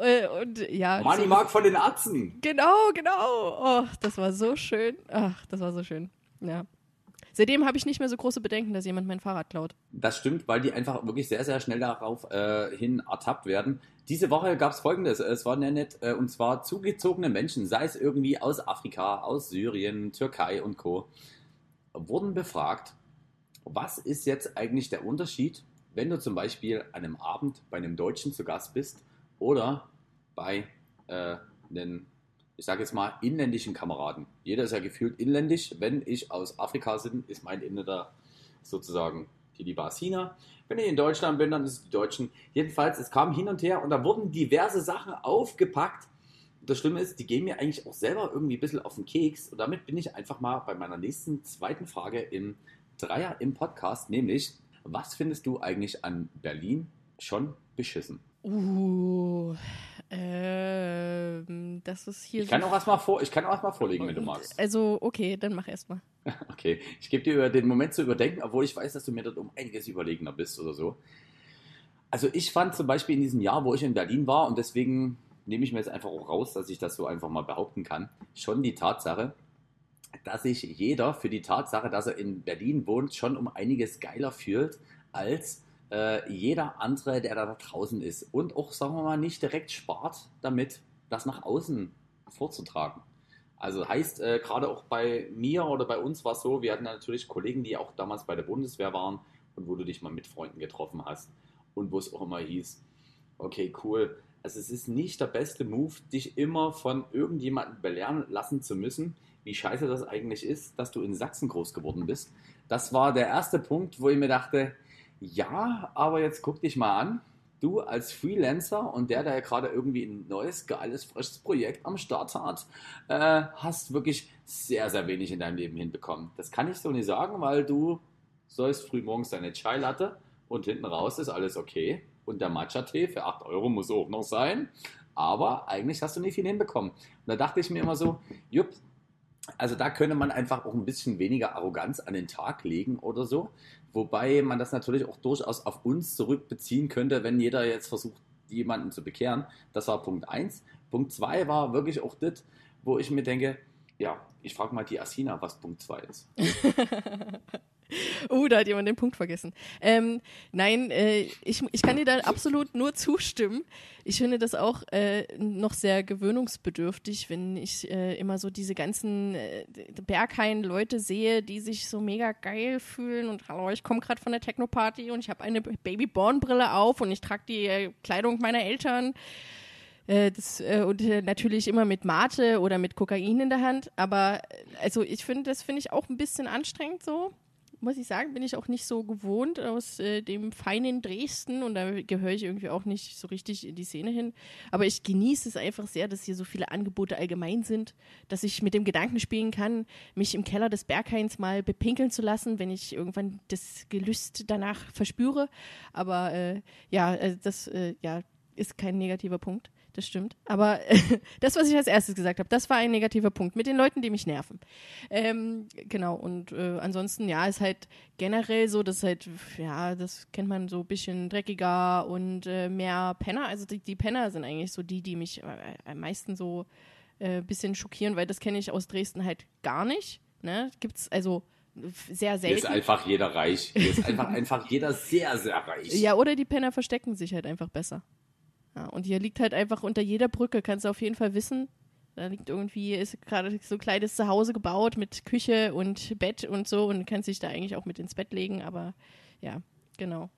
Äh, Und ja, Money so, Mark von den Atzen! Genau, genau. Oh, das war so schön. Ach, das war so schön. Ja. Seitdem habe ich nicht mehr so große Bedenken, dass jemand mein Fahrrad klaut. Das stimmt, weil die einfach wirklich sehr, sehr schnell darauf äh, hin ertappt werden. Diese Woche gab es folgendes, es war sehr nett, äh, und zwar zugezogene Menschen, sei es irgendwie aus Afrika, aus Syrien, Türkei und Co., wurden befragt, was ist jetzt eigentlich der Unterschied, wenn du zum Beispiel an einem Abend bei einem Deutschen zu Gast bist oder bei äh, einem, ich sage jetzt mal, inländischen Kameraden. Jeder ist ja gefühlt inländisch. Wenn ich aus Afrika bin, ist mein Inländer sozusagen die liebe Asina. Wenn ich in Deutschland bin, dann ist es die Deutschen. Jedenfalls, es kam hin und her und da wurden diverse Sachen aufgepackt. Das Schlimme ist, die gehen mir eigentlich auch selber irgendwie ein bisschen auf den Keks. Und damit bin ich einfach mal bei meiner nächsten zweiten Frage im Dreier im Podcast, nämlich, was findest du eigentlich an Berlin schon beschissen? Uh, ähm, das ist hier Ich kann so. auch erstmal vor, ich kann auch erstmal vorlegen, wenn du magst. Also, okay, dann mach erst mal. Okay, ich gebe dir den Moment zu überdenken, obwohl ich weiß, dass du mir dort um einiges überlegener bist oder so. Also ich fand zum Beispiel in diesem Jahr, wo ich in Berlin war, und deswegen nehme ich mir jetzt einfach auch raus, dass ich das so einfach mal behaupten kann, schon die Tatsache, dass sich jeder für die Tatsache, dass er in Berlin wohnt, schon um einiges geiler fühlt als äh, jeder andere, der da draußen ist. Und auch, sagen wir mal, nicht direkt spart damit, das nach außen vorzutragen. Also heißt, äh, gerade auch bei mir oder bei uns war es so, wir hatten natürlich Kollegen, die auch damals bei der Bundeswehr waren und wo du dich mal mit Freunden getroffen hast und wo es auch immer hieß, okay, cool. Also es ist nicht der beste Move, dich immer von irgendjemandem belehren lassen zu müssen, wie scheiße das eigentlich ist, dass du in Sachsen groß geworden bist. Das war der erste Punkt, wo ich mir dachte, ja, aber jetzt guck dich mal an. Du als Freelancer und der, der gerade irgendwie ein neues, geiles, frisches Projekt am Start hat, äh, hast wirklich sehr, sehr wenig in deinem Leben hinbekommen. Das kann ich so nicht sagen, weil du sollst früh morgens deine Chai Latte und hinten raus ist alles okay. Und der Matcha-Tee für 8 Euro muss auch noch sein. Aber eigentlich hast du nicht viel hinbekommen. Und da dachte ich mir immer so, jupp, also da könnte man einfach auch ein bisschen weniger Arroganz an den Tag legen oder so. Wobei man das natürlich auch durchaus auf uns zurückbeziehen könnte, wenn jeder jetzt versucht, jemanden zu bekehren. Das war Punkt 1. Punkt 2 war wirklich auch das, wo ich mir denke, ja, ich frage mal die Asina, was Punkt 2 ist. Oh, da hat jemand den Punkt vergessen. Ähm, nein, äh, ich, ich kann dir da absolut nur zustimmen. Ich finde das auch äh, noch sehr gewöhnungsbedürftig, wenn ich äh, immer so diese ganzen äh, Berghain-Leute sehe, die sich so mega geil fühlen und hallo, ich komme gerade von der Techno-Party und ich habe eine Baby-Born-Brille auf und ich trage die äh, Kleidung meiner Eltern. Äh, das, äh, und natürlich immer mit Mate oder mit Kokain in der Hand. Aber also ich finde, das finde ich auch ein bisschen anstrengend so muss ich sagen, bin ich auch nicht so gewohnt aus äh, dem feinen Dresden und da gehöre ich irgendwie auch nicht so richtig in die Szene hin. Aber ich genieße es einfach sehr, dass hier so viele Angebote allgemein sind, dass ich mit dem Gedanken spielen kann, mich im Keller des Berghains mal bepinkeln zu lassen, wenn ich irgendwann das Gelüst danach verspüre. Aber äh, ja, äh, das äh, ja, ist kein negativer Punkt das stimmt. Aber das, was ich als erstes gesagt habe, das war ein negativer Punkt mit den Leuten, die mich nerven. Ähm, genau, und äh, ansonsten, ja, ist halt generell so, dass halt, ja, das kennt man so ein bisschen dreckiger und äh, mehr Penner. Also die, die Penner sind eigentlich so die, die mich äh, am meisten so ein äh, bisschen schockieren, weil das kenne ich aus Dresden halt gar nicht. Ne? Gibt's also sehr selten. Hier ist einfach jeder reich. Hier ist einfach, einfach jeder sehr, sehr reich. Ja, oder die Penner verstecken sich halt einfach besser. Ja, und hier liegt halt einfach unter jeder Brücke, kannst du auf jeden Fall wissen. Da liegt irgendwie, ist gerade so ein kleines Zuhause gebaut mit Küche und Bett und so und kannst dich da eigentlich auch mit ins Bett legen, aber ja, genau.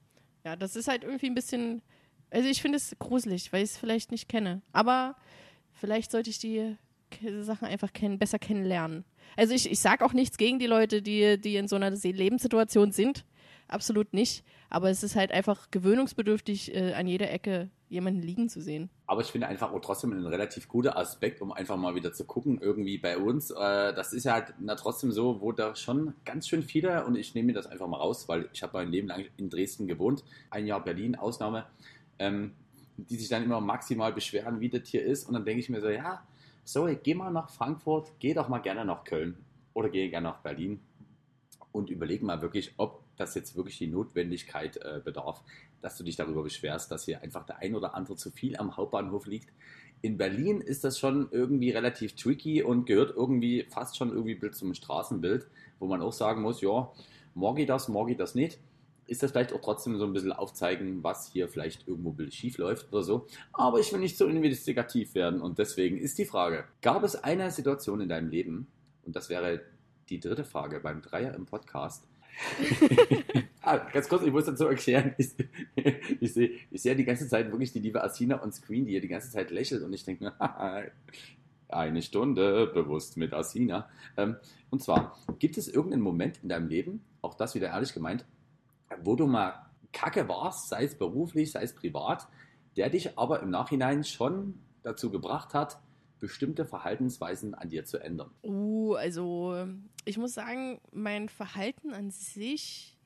Ja, das ist halt irgendwie ein bisschen, also ich finde es gruselig, weil ich es vielleicht nicht kenne. Aber vielleicht sollte ich die Sachen einfach kennen, besser kennenlernen. Also ich, ich sage auch nichts gegen die Leute, die, die in so einer Lebenssituation sind. Absolut nicht. Aber es ist halt einfach gewöhnungsbedürftig, äh, an jeder Ecke jemanden liegen zu sehen. Aber ich finde einfach auch trotzdem ein relativ guter Aspekt, um einfach mal wieder zu gucken, irgendwie bei uns. Äh, das ist ja halt na, trotzdem so, wo da schon ganz schön viele, und ich nehme mir das einfach mal raus, weil ich habe mein Leben lang in Dresden gewohnt, ein Jahr Berlin, Ausnahme, ähm, die sich dann immer maximal beschweren, wie das hier ist. Und dann denke ich mir so, ja, so, geh mal nach Frankfurt, geh doch mal gerne nach Köln oder geh gerne nach Berlin und überleg mal wirklich, ob das jetzt wirklich die Notwendigkeit äh, bedarf, dass du dich darüber beschwerst, dass hier einfach der ein oder andere zu viel am Hauptbahnhof liegt. In Berlin ist das schon irgendwie relativ tricky und gehört irgendwie fast schon irgendwie zum Straßenbild, wo man auch sagen muss, ja, morgi das, morgi das nicht. Ist das vielleicht auch trotzdem so ein bisschen aufzeigen, was hier vielleicht irgendwo schief läuft oder so. Aber ich will nicht so investigativ werden und deswegen ist die Frage, gab es eine Situation in deinem Leben, und das wäre die dritte Frage beim Dreier im Podcast, ah, ganz kurz, ich muss dazu erklären, ich, ich sehe ich seh die ganze Zeit wirklich die liebe Asina on Screen, die hier die ganze Zeit lächelt und ich denke eine Stunde bewusst mit Asina. Ähm, und zwar, gibt es irgendeinen Moment in deinem Leben, auch das wieder ehrlich gemeint, wo du mal kacke warst, sei es beruflich, sei es privat, der dich aber im Nachhinein schon dazu gebracht hat, bestimmte Verhaltensweisen an dir zu ändern? Uh, also ich muss sagen, mein Verhalten an sich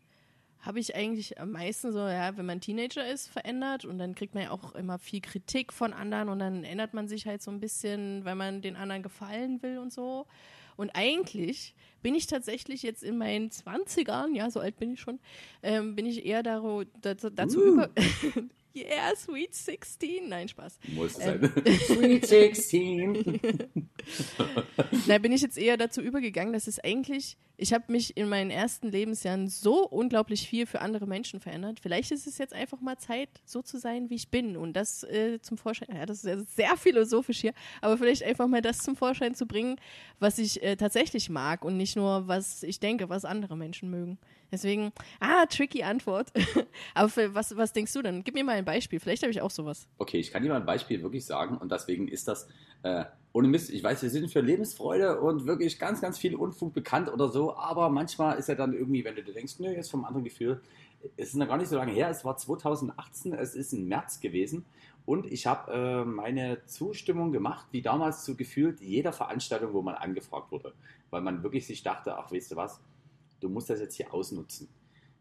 habe ich eigentlich am meisten so, ja, wenn man Teenager ist, verändert und dann kriegt man ja auch immer viel Kritik von anderen und dann ändert man sich halt so ein bisschen, weil man den anderen gefallen will und so. Und eigentlich bin ich tatsächlich jetzt in meinen 20ern, ja, so alt bin ich schon, ähm, bin ich eher dazu, dazu uh. über. Yeah, Sweet 16. Nein, Spaß. Muss ähm, sein. Sweet 16. da bin ich jetzt eher dazu übergegangen, dass es eigentlich, ich habe mich in meinen ersten Lebensjahren so unglaublich viel für andere Menschen verändert. Vielleicht ist es jetzt einfach mal Zeit, so zu sein, wie ich bin. Und das äh, zum Vorschein, ja, das ist ja sehr philosophisch hier, aber vielleicht einfach mal das zum Vorschein zu bringen, was ich äh, tatsächlich mag und nicht nur, was ich denke, was andere Menschen mögen. Deswegen, ah, tricky Antwort. Aber für, was, was denkst du denn? Gib mir mal ein Beispiel. Vielleicht habe ich auch sowas. Okay, ich kann dir mal ein Beispiel wirklich sagen und deswegen ist das äh, ohne Mist. Ich weiß, wir sind für Lebensfreude und wirklich ganz, ganz viel Unfug bekannt oder so, aber manchmal ist ja dann irgendwie, wenn du dir denkst, nö, jetzt vom anderen Gefühl, es ist noch gar nicht so lange her, es war 2018, es ist im März gewesen und ich habe äh, meine Zustimmung gemacht, wie damals zu gefühlt jeder Veranstaltung, wo man angefragt wurde, weil man wirklich sich dachte, ach, weißt du was, du musst das jetzt hier ausnutzen.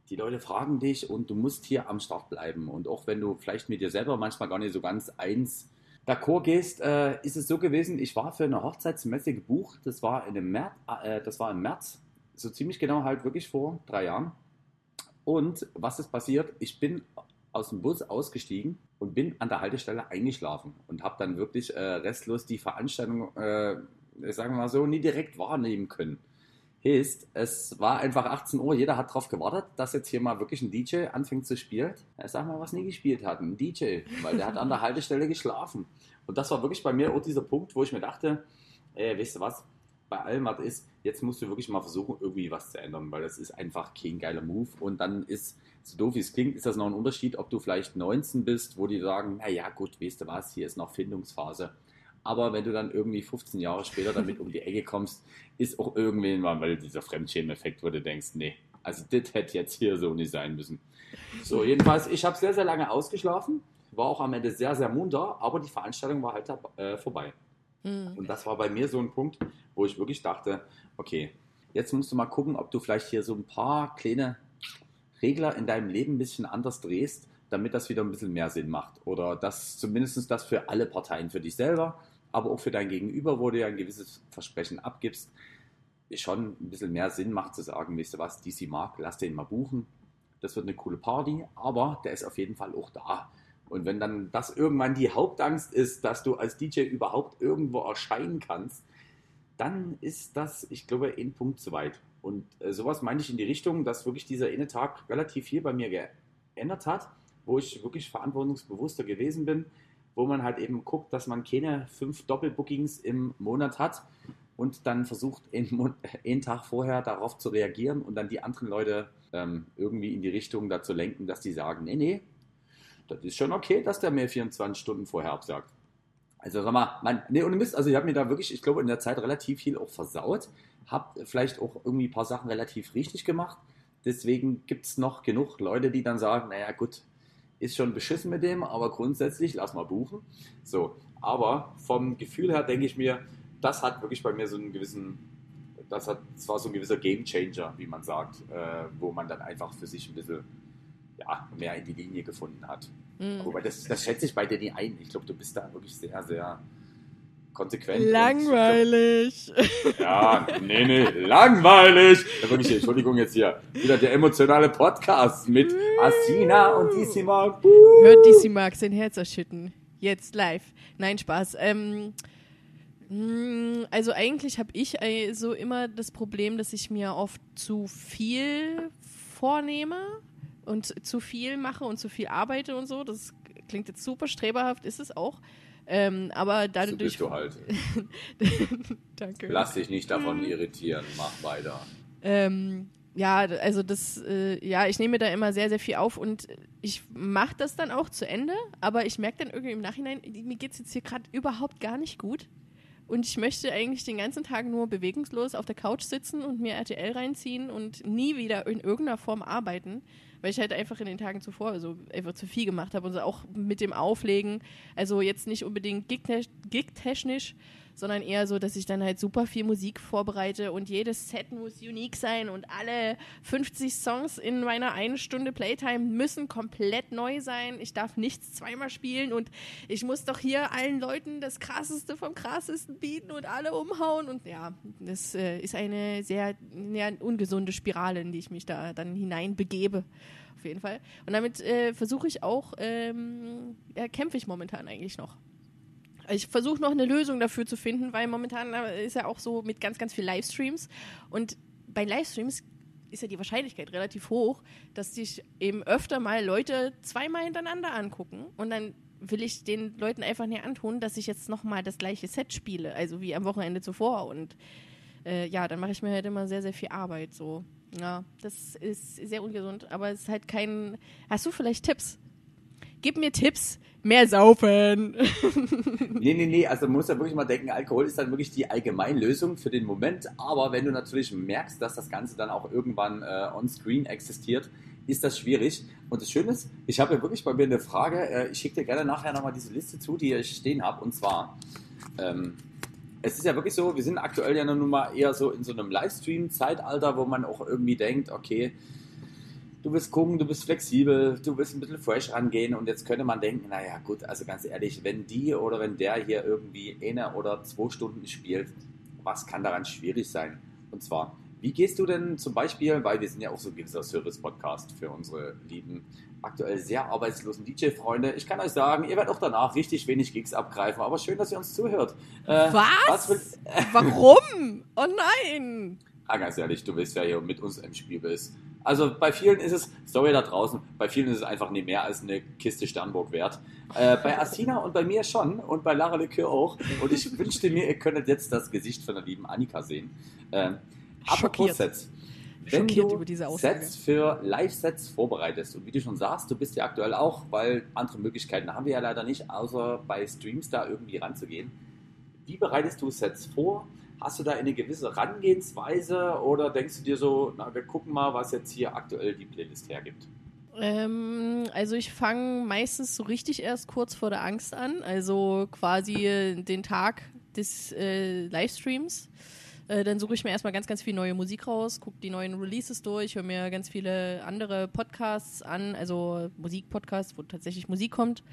Die Leute fragen dich und du musst hier am Start bleiben. Und auch wenn du vielleicht mit dir selber manchmal gar nicht so ganz eins d'accord gehst, äh, ist es so gewesen, ich war für eine Hochzeitsmesse gebucht. Das war, in März, äh, das war im März, so ziemlich genau halt wirklich vor drei Jahren. Und was ist passiert? Ich bin aus dem Bus ausgestiegen und bin an der Haltestelle eingeschlafen und habe dann wirklich äh, restlos die Veranstaltung, äh, sagen wir mal so, nie direkt wahrnehmen können ist, es war einfach 18 Uhr, jeder hat darauf gewartet, dass jetzt hier mal wirklich ein DJ anfängt zu spielen. Ja, sag mal, was nie gespielt hat, ein DJ, weil der hat an der Haltestelle geschlafen. Und das war wirklich bei mir auch dieser Punkt, wo ich mir dachte, äh, weißt du was, bei allem was ist, jetzt musst du wirklich mal versuchen, irgendwie was zu ändern, weil das ist einfach kein geiler Move. Und dann ist, so doof wie es klingt, ist das noch ein Unterschied, ob du vielleicht 19 bist, wo die sagen, naja gut, weißt du was, hier ist noch Findungsphase aber wenn du dann irgendwie 15 Jahre später damit um die Ecke kommst, ist auch irgendwann mal, weil dieser Fremdschämen-Effekt, wo du denkst, nee, also das hätte jetzt hier so nicht sein müssen. So, jedenfalls, ich habe sehr, sehr lange ausgeschlafen, war auch am Ende sehr, sehr munter, aber die Veranstaltung war halt äh, vorbei. Mhm. Und das war bei mir so ein Punkt, wo ich wirklich dachte, okay, jetzt musst du mal gucken, ob du vielleicht hier so ein paar kleine Regler in deinem Leben ein bisschen anders drehst, damit das wieder ein bisschen mehr Sinn macht. Oder das zumindest das für alle Parteien, für dich selber, aber auch für dein Gegenüber, wo du ja ein gewisses Versprechen abgibst, schon ein bisschen mehr Sinn macht zu sagen, weißt du was, DC mag, lass den mal buchen. Das wird eine coole Party, aber der ist auf jeden Fall auch da. Und wenn dann das irgendwann die Hauptangst ist, dass du als DJ überhaupt irgendwo erscheinen kannst, dann ist das, ich glaube, ein Punkt zu weit. Und äh, sowas meine ich in die Richtung, dass wirklich dieser Innetag relativ viel bei mir geändert hat, wo ich wirklich verantwortungsbewusster gewesen bin, wo man halt eben guckt, dass man keine fünf Doppelbookings im Monat hat und dann versucht, einen, Tag vorher darauf zu reagieren und dann die anderen Leute ähm, irgendwie in die Richtung dazu lenken, dass die sagen, nee, nee, das ist schon okay, dass der mir 24 Stunden vorher absagt. Also sag mal, man, nee, ohne Mist, also ich habe mir da wirklich, ich glaube, in der Zeit relativ viel auch versaut, habe vielleicht auch irgendwie ein paar Sachen relativ richtig gemacht. Deswegen gibt es noch genug Leute, die dann sagen, naja gut, ist schon beschissen mit dem, aber grundsätzlich lass mal buchen. So, aber vom Gefühl her denke ich mir, das hat wirklich bei mir so einen gewissen, das hat, das war so ein gewisser Game Changer, wie man sagt, äh, wo man dann einfach für sich ein bisschen ja, mehr in die Linie gefunden hat. Mhm. Wobei das, das schätze ich bei dir nie ein. Ich glaube, du bist da wirklich sehr, sehr konsequent. Langweilig. Und, ja, nee, nee, langweilig. Ja, wirklich, Entschuldigung jetzt hier. Wieder der emotionale Podcast mit Asina und DC Mark. Hört DC Mark sein Herz erschütten. Jetzt live. Nein, Spaß. Ähm, mh, also eigentlich habe ich äh, so immer das Problem, dass ich mir oft zu viel vornehme und zu viel mache und zu viel arbeite und so. Das klingt jetzt super streberhaft, ist es auch. Ähm, aber So dadurch. bist du halt. Danke. Lass dich nicht davon irritieren. Mach weiter. Ähm, ja, also das, äh, ja, ich nehme da immer sehr, sehr viel auf und ich mache das dann auch zu Ende, aber ich merke dann irgendwie im Nachhinein, mir geht es jetzt hier gerade überhaupt gar nicht gut. Und ich möchte eigentlich den ganzen Tag nur bewegungslos auf der Couch sitzen und mir RTL reinziehen und nie wieder in irgendeiner Form arbeiten, weil ich halt einfach in den Tagen zuvor so einfach zu viel gemacht habe und so auch mit dem Auflegen, also jetzt nicht unbedingt gigte- gigtechnisch, sondern eher so, dass ich dann halt super viel Musik vorbereite und jedes Set muss unique sein und alle 50 Songs in meiner einen Stunde Playtime müssen komplett neu sein. Ich darf nichts zweimal spielen und ich muss doch hier allen Leuten das Krasseste vom Krassesten bieten und alle umhauen und ja, das äh, ist eine sehr, sehr ungesunde Spirale, in die ich mich da dann hineinbegebe. Auf jeden Fall. Und damit äh, versuche ich auch, ähm, ja, kämpfe ich momentan eigentlich noch. Ich versuche noch eine Lösung dafür zu finden, weil momentan äh, ist ja auch so mit ganz, ganz viel Livestreams. Und bei Livestreams ist ja die Wahrscheinlichkeit relativ hoch, dass sich eben öfter mal Leute zweimal hintereinander angucken. Und dann will ich den Leuten einfach nicht antun, dass ich jetzt nochmal das gleiche Set spiele, also wie am Wochenende zuvor. Und äh, ja, dann mache ich mir halt immer sehr, sehr viel Arbeit. So. Ja, das ist sehr ungesund, aber es ist halt kein. Hast du vielleicht Tipps? Gib mir Tipps, mehr saufen. Nee, nee, nee, also man muss ja wirklich mal denken, Alkohol ist dann wirklich die Allgemeinlösung für den Moment, aber wenn du natürlich merkst, dass das Ganze dann auch irgendwann äh, on-screen existiert, ist das schwierig. Und das Schöne ist, ich habe ja wirklich bei mir eine Frage, äh, ich schicke dir gerne nachher nochmal diese Liste zu, die ich stehen habe, und zwar, ähm, es ist ja wirklich so, wir sind aktuell ja nun mal eher so in so einem Livestream-Zeitalter, wo man auch irgendwie denkt, okay, du willst gucken, du bist flexibel, du willst ein bisschen fresh rangehen und jetzt könnte man denken, naja gut, also ganz ehrlich, wenn die oder wenn der hier irgendwie eine oder zwei Stunden spielt, was kann daran schwierig sein? Und zwar, wie gehst du denn zum Beispiel, weil wir sind ja auch so ein gewisser Service-Podcast für unsere lieben, aktuell sehr arbeitslosen DJ-Freunde. Ich kann euch sagen, ihr werdet auch danach richtig wenig Gigs abgreifen, aber schön, dass ihr uns zuhört. Äh, Was? will- Warum? Oh nein! Ah, ganz ehrlich, du willst ja hier mit uns im Spiel bist. Also bei vielen ist es, sorry da draußen, bei vielen ist es einfach nicht mehr als eine Kiste Sternburg wert. Äh, bei Asina und bei mir schon und bei Lara Likör auch. Und ich wünschte mir, ihr könntet jetzt das Gesicht von der lieben Annika sehen. Ähm, Schockiert. Sets. Wenn Schockiert du über diese Aussage. Sets für Live-Sets vorbereitest und wie du schon sagst, du bist ja aktuell auch, weil andere Möglichkeiten haben wir ja leider nicht, außer bei Streams da irgendwie ranzugehen. Wie bereitest du Sets vor? Hast du da eine gewisse Herangehensweise oder denkst du dir so, na, wir gucken mal, was jetzt hier aktuell die Playlist hergibt? Ähm, also ich fange meistens so richtig erst kurz vor der Angst an, also quasi äh, den Tag des äh, Livestreams. Äh, dann suche ich mir erstmal ganz, ganz viel neue Musik raus, gucke die neuen Releases durch, höre mir ganz viele andere Podcasts an, also Musikpodcasts, wo tatsächlich Musik kommt.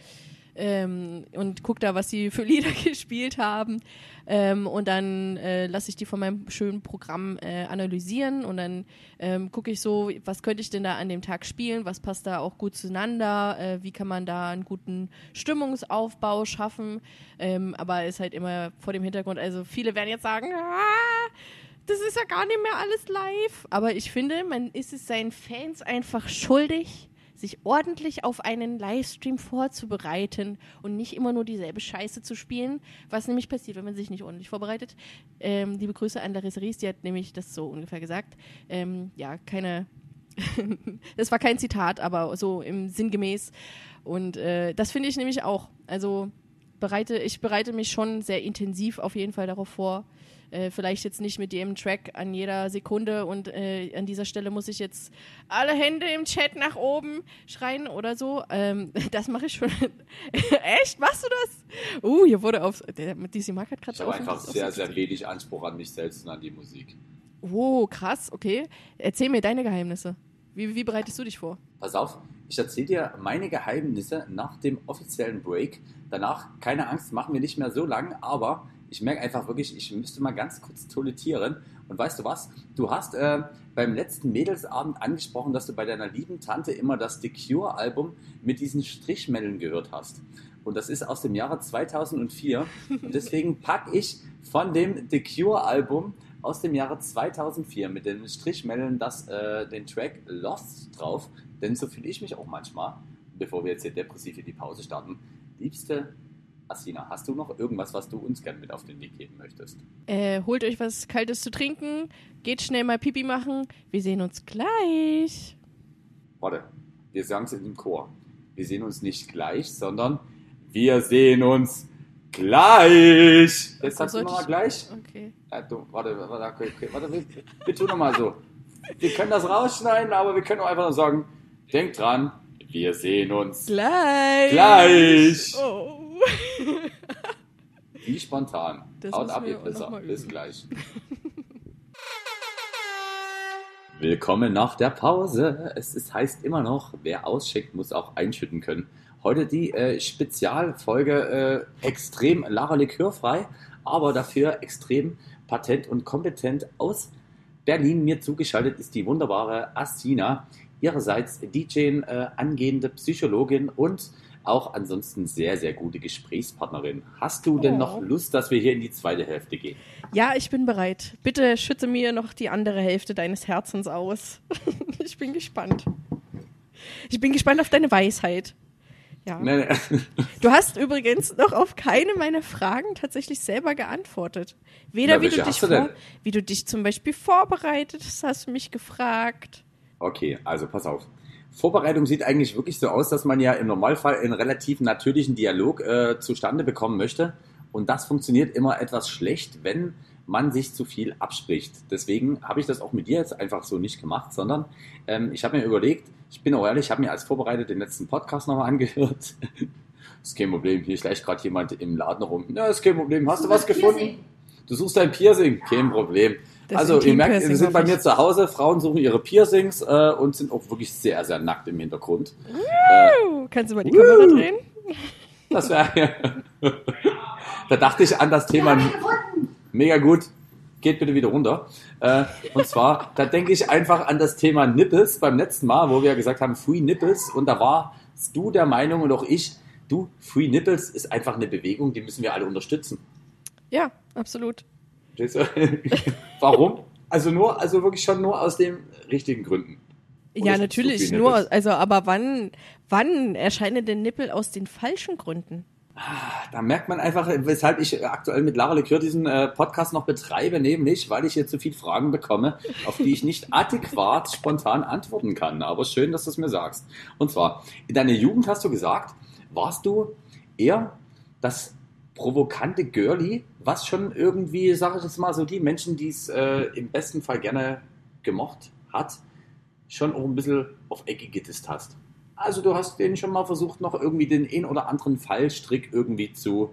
Ähm, und gucke da, was sie für Lieder gespielt haben. Ähm, und dann äh, lasse ich die von meinem schönen Programm äh, analysieren und dann ähm, gucke ich so, was könnte ich denn da an dem Tag spielen, was passt da auch gut zueinander, äh, wie kann man da einen guten Stimmungsaufbau schaffen. Ähm, aber ist halt immer vor dem Hintergrund, also viele werden jetzt sagen, ah, das ist ja gar nicht mehr alles live. Aber ich finde, man ist es seinen Fans einfach schuldig, sich ordentlich auf einen Livestream vorzubereiten und nicht immer nur dieselbe Scheiße zu spielen, was nämlich passiert, wenn man sich nicht ordentlich vorbereitet. Ähm, liebe Grüße an Larissa Ries, die hat nämlich das so ungefähr gesagt. Ähm, ja, keine, das war kein Zitat, aber so im sinngemäß. Und äh, das finde ich nämlich auch. Also bereite, ich bereite mich schon sehr intensiv auf jeden Fall darauf vor. Äh, vielleicht jetzt nicht mit jedem Track an jeder Sekunde und äh, an dieser Stelle muss ich jetzt alle Hände im Chat nach oben schreien oder so. Ähm, das mache ich schon. Echt? Machst du das? Uh, hier wurde auf. Der, DC Mark hat gerade Ich habe einfach sehr, sehr wenig Anspruch an mich selbst und an die Musik. Oh, krass, okay. Erzähl mir deine Geheimnisse. Wie, wie bereitest du dich vor? Pass auf, ich erzähle dir meine Geheimnisse nach dem offiziellen Break. Danach, keine Angst, machen wir nicht mehr so lang, aber ich merke einfach wirklich, ich müsste mal ganz kurz toiletieren. Und weißt du was? Du hast äh, beim letzten Mädelsabend angesprochen, dass du bei deiner lieben Tante immer das The Cure-Album mit diesen Strichmännern gehört hast. und das ist aus dem Jahre 2004. Und deswegen packe ich von dem The Cure-Album aus dem Jahre 2004 mit den Strichmellen das, äh, den Track Lost drauf. Denn so fühle ich mich auch manchmal, bevor wir jetzt hier depressiv in die Pause starten. Liebste Asina, hast du noch irgendwas, was du uns gerne mit auf den Weg geben möchtest? Äh, holt euch was Kaltes zu trinken, geht schnell mal Pipi machen. Wir sehen uns gleich. Warte, wir sagen es in dem Chor. Wir sehen uns nicht gleich, sondern wir sehen uns gleich. Jetzt sagst du nochmal ich- gleich. Okay. Ja, du, warte, warte, okay, okay, warte, wir, wir tun nochmal so. Wir können das rausschneiden, aber wir können auch einfach nur sagen, denkt dran, wir sehen uns Gleich. gleich. Oh. Wie spontan. Das Haut ab, ihr Pisser. Bis gleich. Willkommen nach der Pause. Es ist, heißt immer noch, wer ausschickt, muss auch einschütten können. Heute die äh, Spezialfolge äh, extrem Lara Likörfrei, aber dafür extrem patent und kompetent aus Berlin. Mir zugeschaltet ist die wunderbare Asina, ihrerseits DJ, äh, angehende Psychologin und auch ansonsten sehr, sehr gute Gesprächspartnerin. Hast du denn Oh. noch Lust, dass wir hier in die zweite Hälfte gehen? Ja, ich bin bereit. Bitte schütte mir noch die andere Hälfte deines Herzens aus. ich bin gespannt. Ich bin gespannt auf deine Weisheit. Ja. Nee, nee. Du hast übrigens noch auf keine meiner Fragen tatsächlich selber geantwortet. Weder Na, wie, du dich du vor, wie du dich zum Beispiel vorbereitet hast, hast du mich gefragt. Okay, also pass auf. Vorbereitung sieht eigentlich wirklich so aus, dass man ja im Normalfall einen relativ natürlichen Dialog äh, zustande bekommen möchte. Und das funktioniert immer etwas schlecht, wenn man sich zu viel abspricht. Deswegen habe ich das auch mit dir jetzt einfach so nicht gemacht, sondern ähm, ich habe mir überlegt, ich bin auch ehrlich, ich habe mir als vorbereitet den letzten Podcast nochmal angehört. ist kein Problem, hier schleicht gerade jemand im Laden rum. Ja, ist kein Problem. Hast du was gefunden? Du suchst ein Piercing, kein Problem. Das also ihr merkt, wir sind bei mir zu Hause, Frauen suchen ihre Piercings äh, und sind auch wirklich sehr, sehr nackt im Hintergrund. Oh, kannst du mal die Kamera drehen? Das wäre. da dachte ich an das Thema. Mega gut. Geht bitte wieder runter. Äh, und zwar, da denke ich einfach an das Thema Nipples beim letzten Mal, wo wir ja gesagt haben, Free Nipples. Und da warst du der Meinung und auch ich, du, Free Nipples ist einfach eine Bewegung, die müssen wir alle unterstützen. Ja, absolut. Warum? Also nur, also wirklich schon nur aus den richtigen Gründen. Oder ja, natürlich. Nur, also, aber wann, wann erscheinen denn Nippel aus den falschen Gründen? Da merkt man einfach, weshalb ich aktuell mit Lara Likör diesen äh, Podcast noch betreibe, nämlich, weil ich hier zu viele Fragen bekomme, auf die ich nicht adäquat spontan antworten kann. Aber schön, dass du es mir sagst. Und zwar, in deiner Jugend hast du gesagt, warst du eher das provokante Girlie, was schon irgendwie, sage ich jetzt mal, so die Menschen, die es äh, im besten Fall gerne gemocht hat, schon auch ein bisschen auf Ecke gedisst hast. Also du hast denen schon mal versucht, noch irgendwie den ein oder anderen Fallstrick irgendwie zu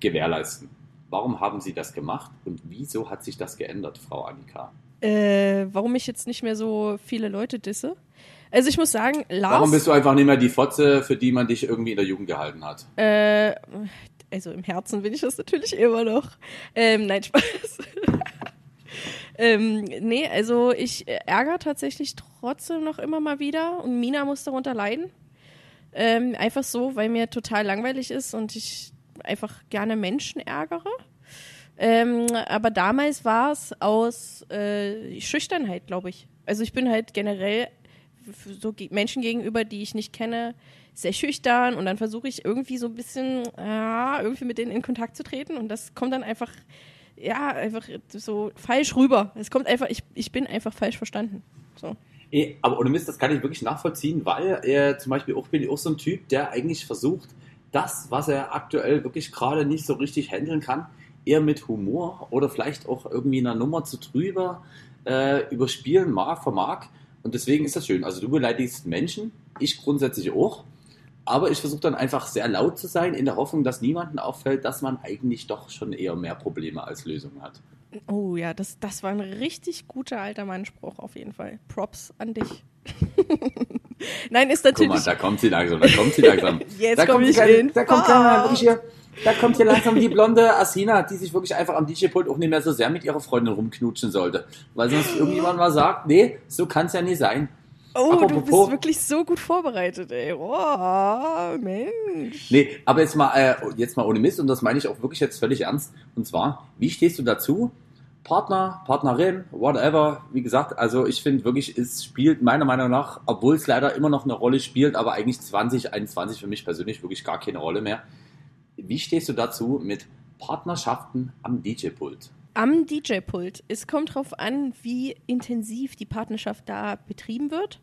gewährleisten. Warum haben sie das gemacht und wieso hat sich das geändert, Frau Annika? Äh, warum ich jetzt nicht mehr so viele Leute disse? Also ich muss sagen, Lars. Warum bist du einfach nicht mehr die Fotze, für die man dich irgendwie in der Jugend gehalten hat? Äh, also im Herzen bin ich das natürlich immer noch. Ähm, nein, Spaß. ähm, nee, also ich äh, ärgere tatsächlich trotzdem noch immer mal wieder und Mina muss darunter leiden. Ähm, einfach so, weil mir total langweilig ist und ich einfach gerne Menschen ärgere. Ähm, aber damals war es aus äh, Schüchternheit, glaube ich. Also ich bin halt generell so Menschen gegenüber, die ich nicht kenne, sehr schüchtern und dann versuche ich irgendwie so ein bisschen ja, irgendwie mit denen in Kontakt zu treten und das kommt dann einfach ja einfach so falsch rüber. Es kommt einfach ich, ich bin einfach falsch verstanden. So. Eh, aber ohne Mist, das kann ich wirklich nachvollziehen, weil er zum Beispiel auch bin ich auch so ein Typ, der eigentlich versucht, das, was er aktuell wirklich gerade nicht so richtig handeln kann, eher mit Humor oder vielleicht auch irgendwie einer Nummer zu drüber äh, überspielen mag, vermag. Und deswegen ist das schön. Also du beleidigst Menschen, ich grundsätzlich auch. Aber ich versuche dann einfach sehr laut zu sein, in der Hoffnung, dass niemandem auffällt, dass man eigentlich doch schon eher mehr Probleme als Lösungen hat. Oh ja, das, das war ein richtig guter alter Mannspruch auf jeden Fall. Props an dich. Nein, ist Guck mal, natürlich. da kommt sie langsam, da kommt sie langsam. Jetzt da komm kommt ich die, in Da kommt keiner, wirklich hier, da kommt hier langsam die blonde Asina, die sich wirklich einfach am DJ-Pult auch nicht mehr so sehr mit ihrer Freundin rumknutschen sollte. Weil sonst irgendjemand mal sagt, nee, so kann es ja nicht sein. Oh, du Apropos- bist wirklich so gut vorbereitet, ey. Oh, Mensch. Nee, aber jetzt mal, äh, jetzt mal ohne Mist und das meine ich auch wirklich jetzt völlig ernst. Und zwar, wie stehst du dazu? Partner, Partnerin, whatever. Wie gesagt, also ich finde wirklich, es spielt meiner Meinung nach, obwohl es leider immer noch eine Rolle spielt, aber eigentlich 2021 für mich persönlich wirklich gar keine Rolle mehr. Wie stehst du dazu mit Partnerschaften am DJ-Pult? Am DJ-Pult. Es kommt drauf an, wie intensiv die Partnerschaft da betrieben wird.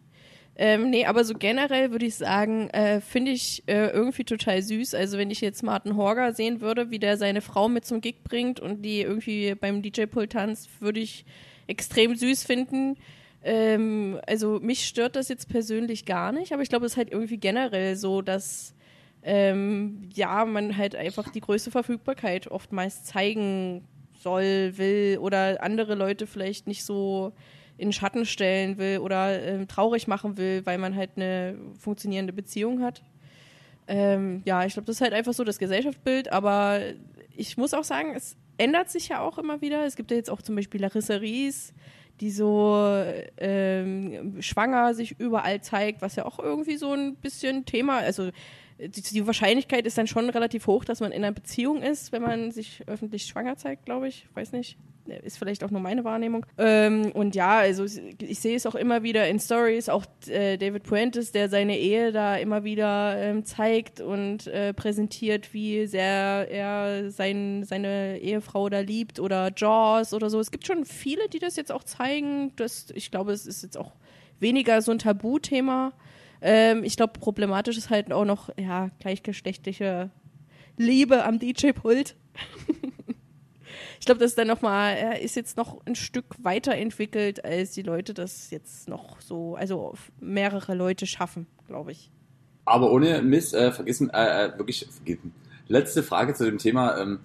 Ähm, nee, aber so generell würde ich sagen, äh, finde ich äh, irgendwie total süß. Also wenn ich jetzt Martin Horger sehen würde, wie der seine Frau mit zum Gig bringt und die irgendwie beim DJ-Pult tanzt, würde ich extrem süß finden. Ähm, also mich stört das jetzt persönlich gar nicht, aber ich glaube, es ist halt irgendwie generell so, dass ähm, ja, man halt einfach die größte Verfügbarkeit oftmals zeigen soll, will oder andere Leute vielleicht nicht so in Schatten stellen will oder ähm, traurig machen will, weil man halt eine funktionierende Beziehung hat. Ähm, ja, ich glaube, das ist halt einfach so das Gesellschaftsbild, aber ich muss auch sagen, es ändert sich ja auch immer wieder. Es gibt ja jetzt auch zum Beispiel Larissa Ries, die so ähm, schwanger sich überall zeigt, was ja auch irgendwie so ein bisschen Thema, also die, Wahrscheinlichkeit ist dann schon relativ hoch, dass man in einer Beziehung ist, wenn man sich öffentlich schwanger zeigt, glaube ich. Weiß nicht. Ist vielleicht auch nur meine Wahrnehmung. Ähm, und ja, also ich sehe es auch immer wieder in Stories, auch äh, David Puentes, der seine Ehe da immer wieder ähm, zeigt und äh, präsentiert, wie sehr er sein, seine Ehefrau da liebt oder Jaws oder so. Es gibt schon viele, die das jetzt auch zeigen. Das, ich glaube, es ist jetzt auch weniger so ein Tabuthema. Ähm, ich glaube, problematisch ist halt auch noch, ja, gleichgeschlechtliche Liebe am DJ-Pult. ich glaube, das ist dann nochmal, er ist jetzt noch ein Stück weiterentwickelt, als die Leute das jetzt noch so, also mehrere Leute schaffen, glaube ich. Aber ohne Miss, äh, vergessen, äh, äh, wirklich vergessen. Letzte Frage zu dem Thema. Ähm,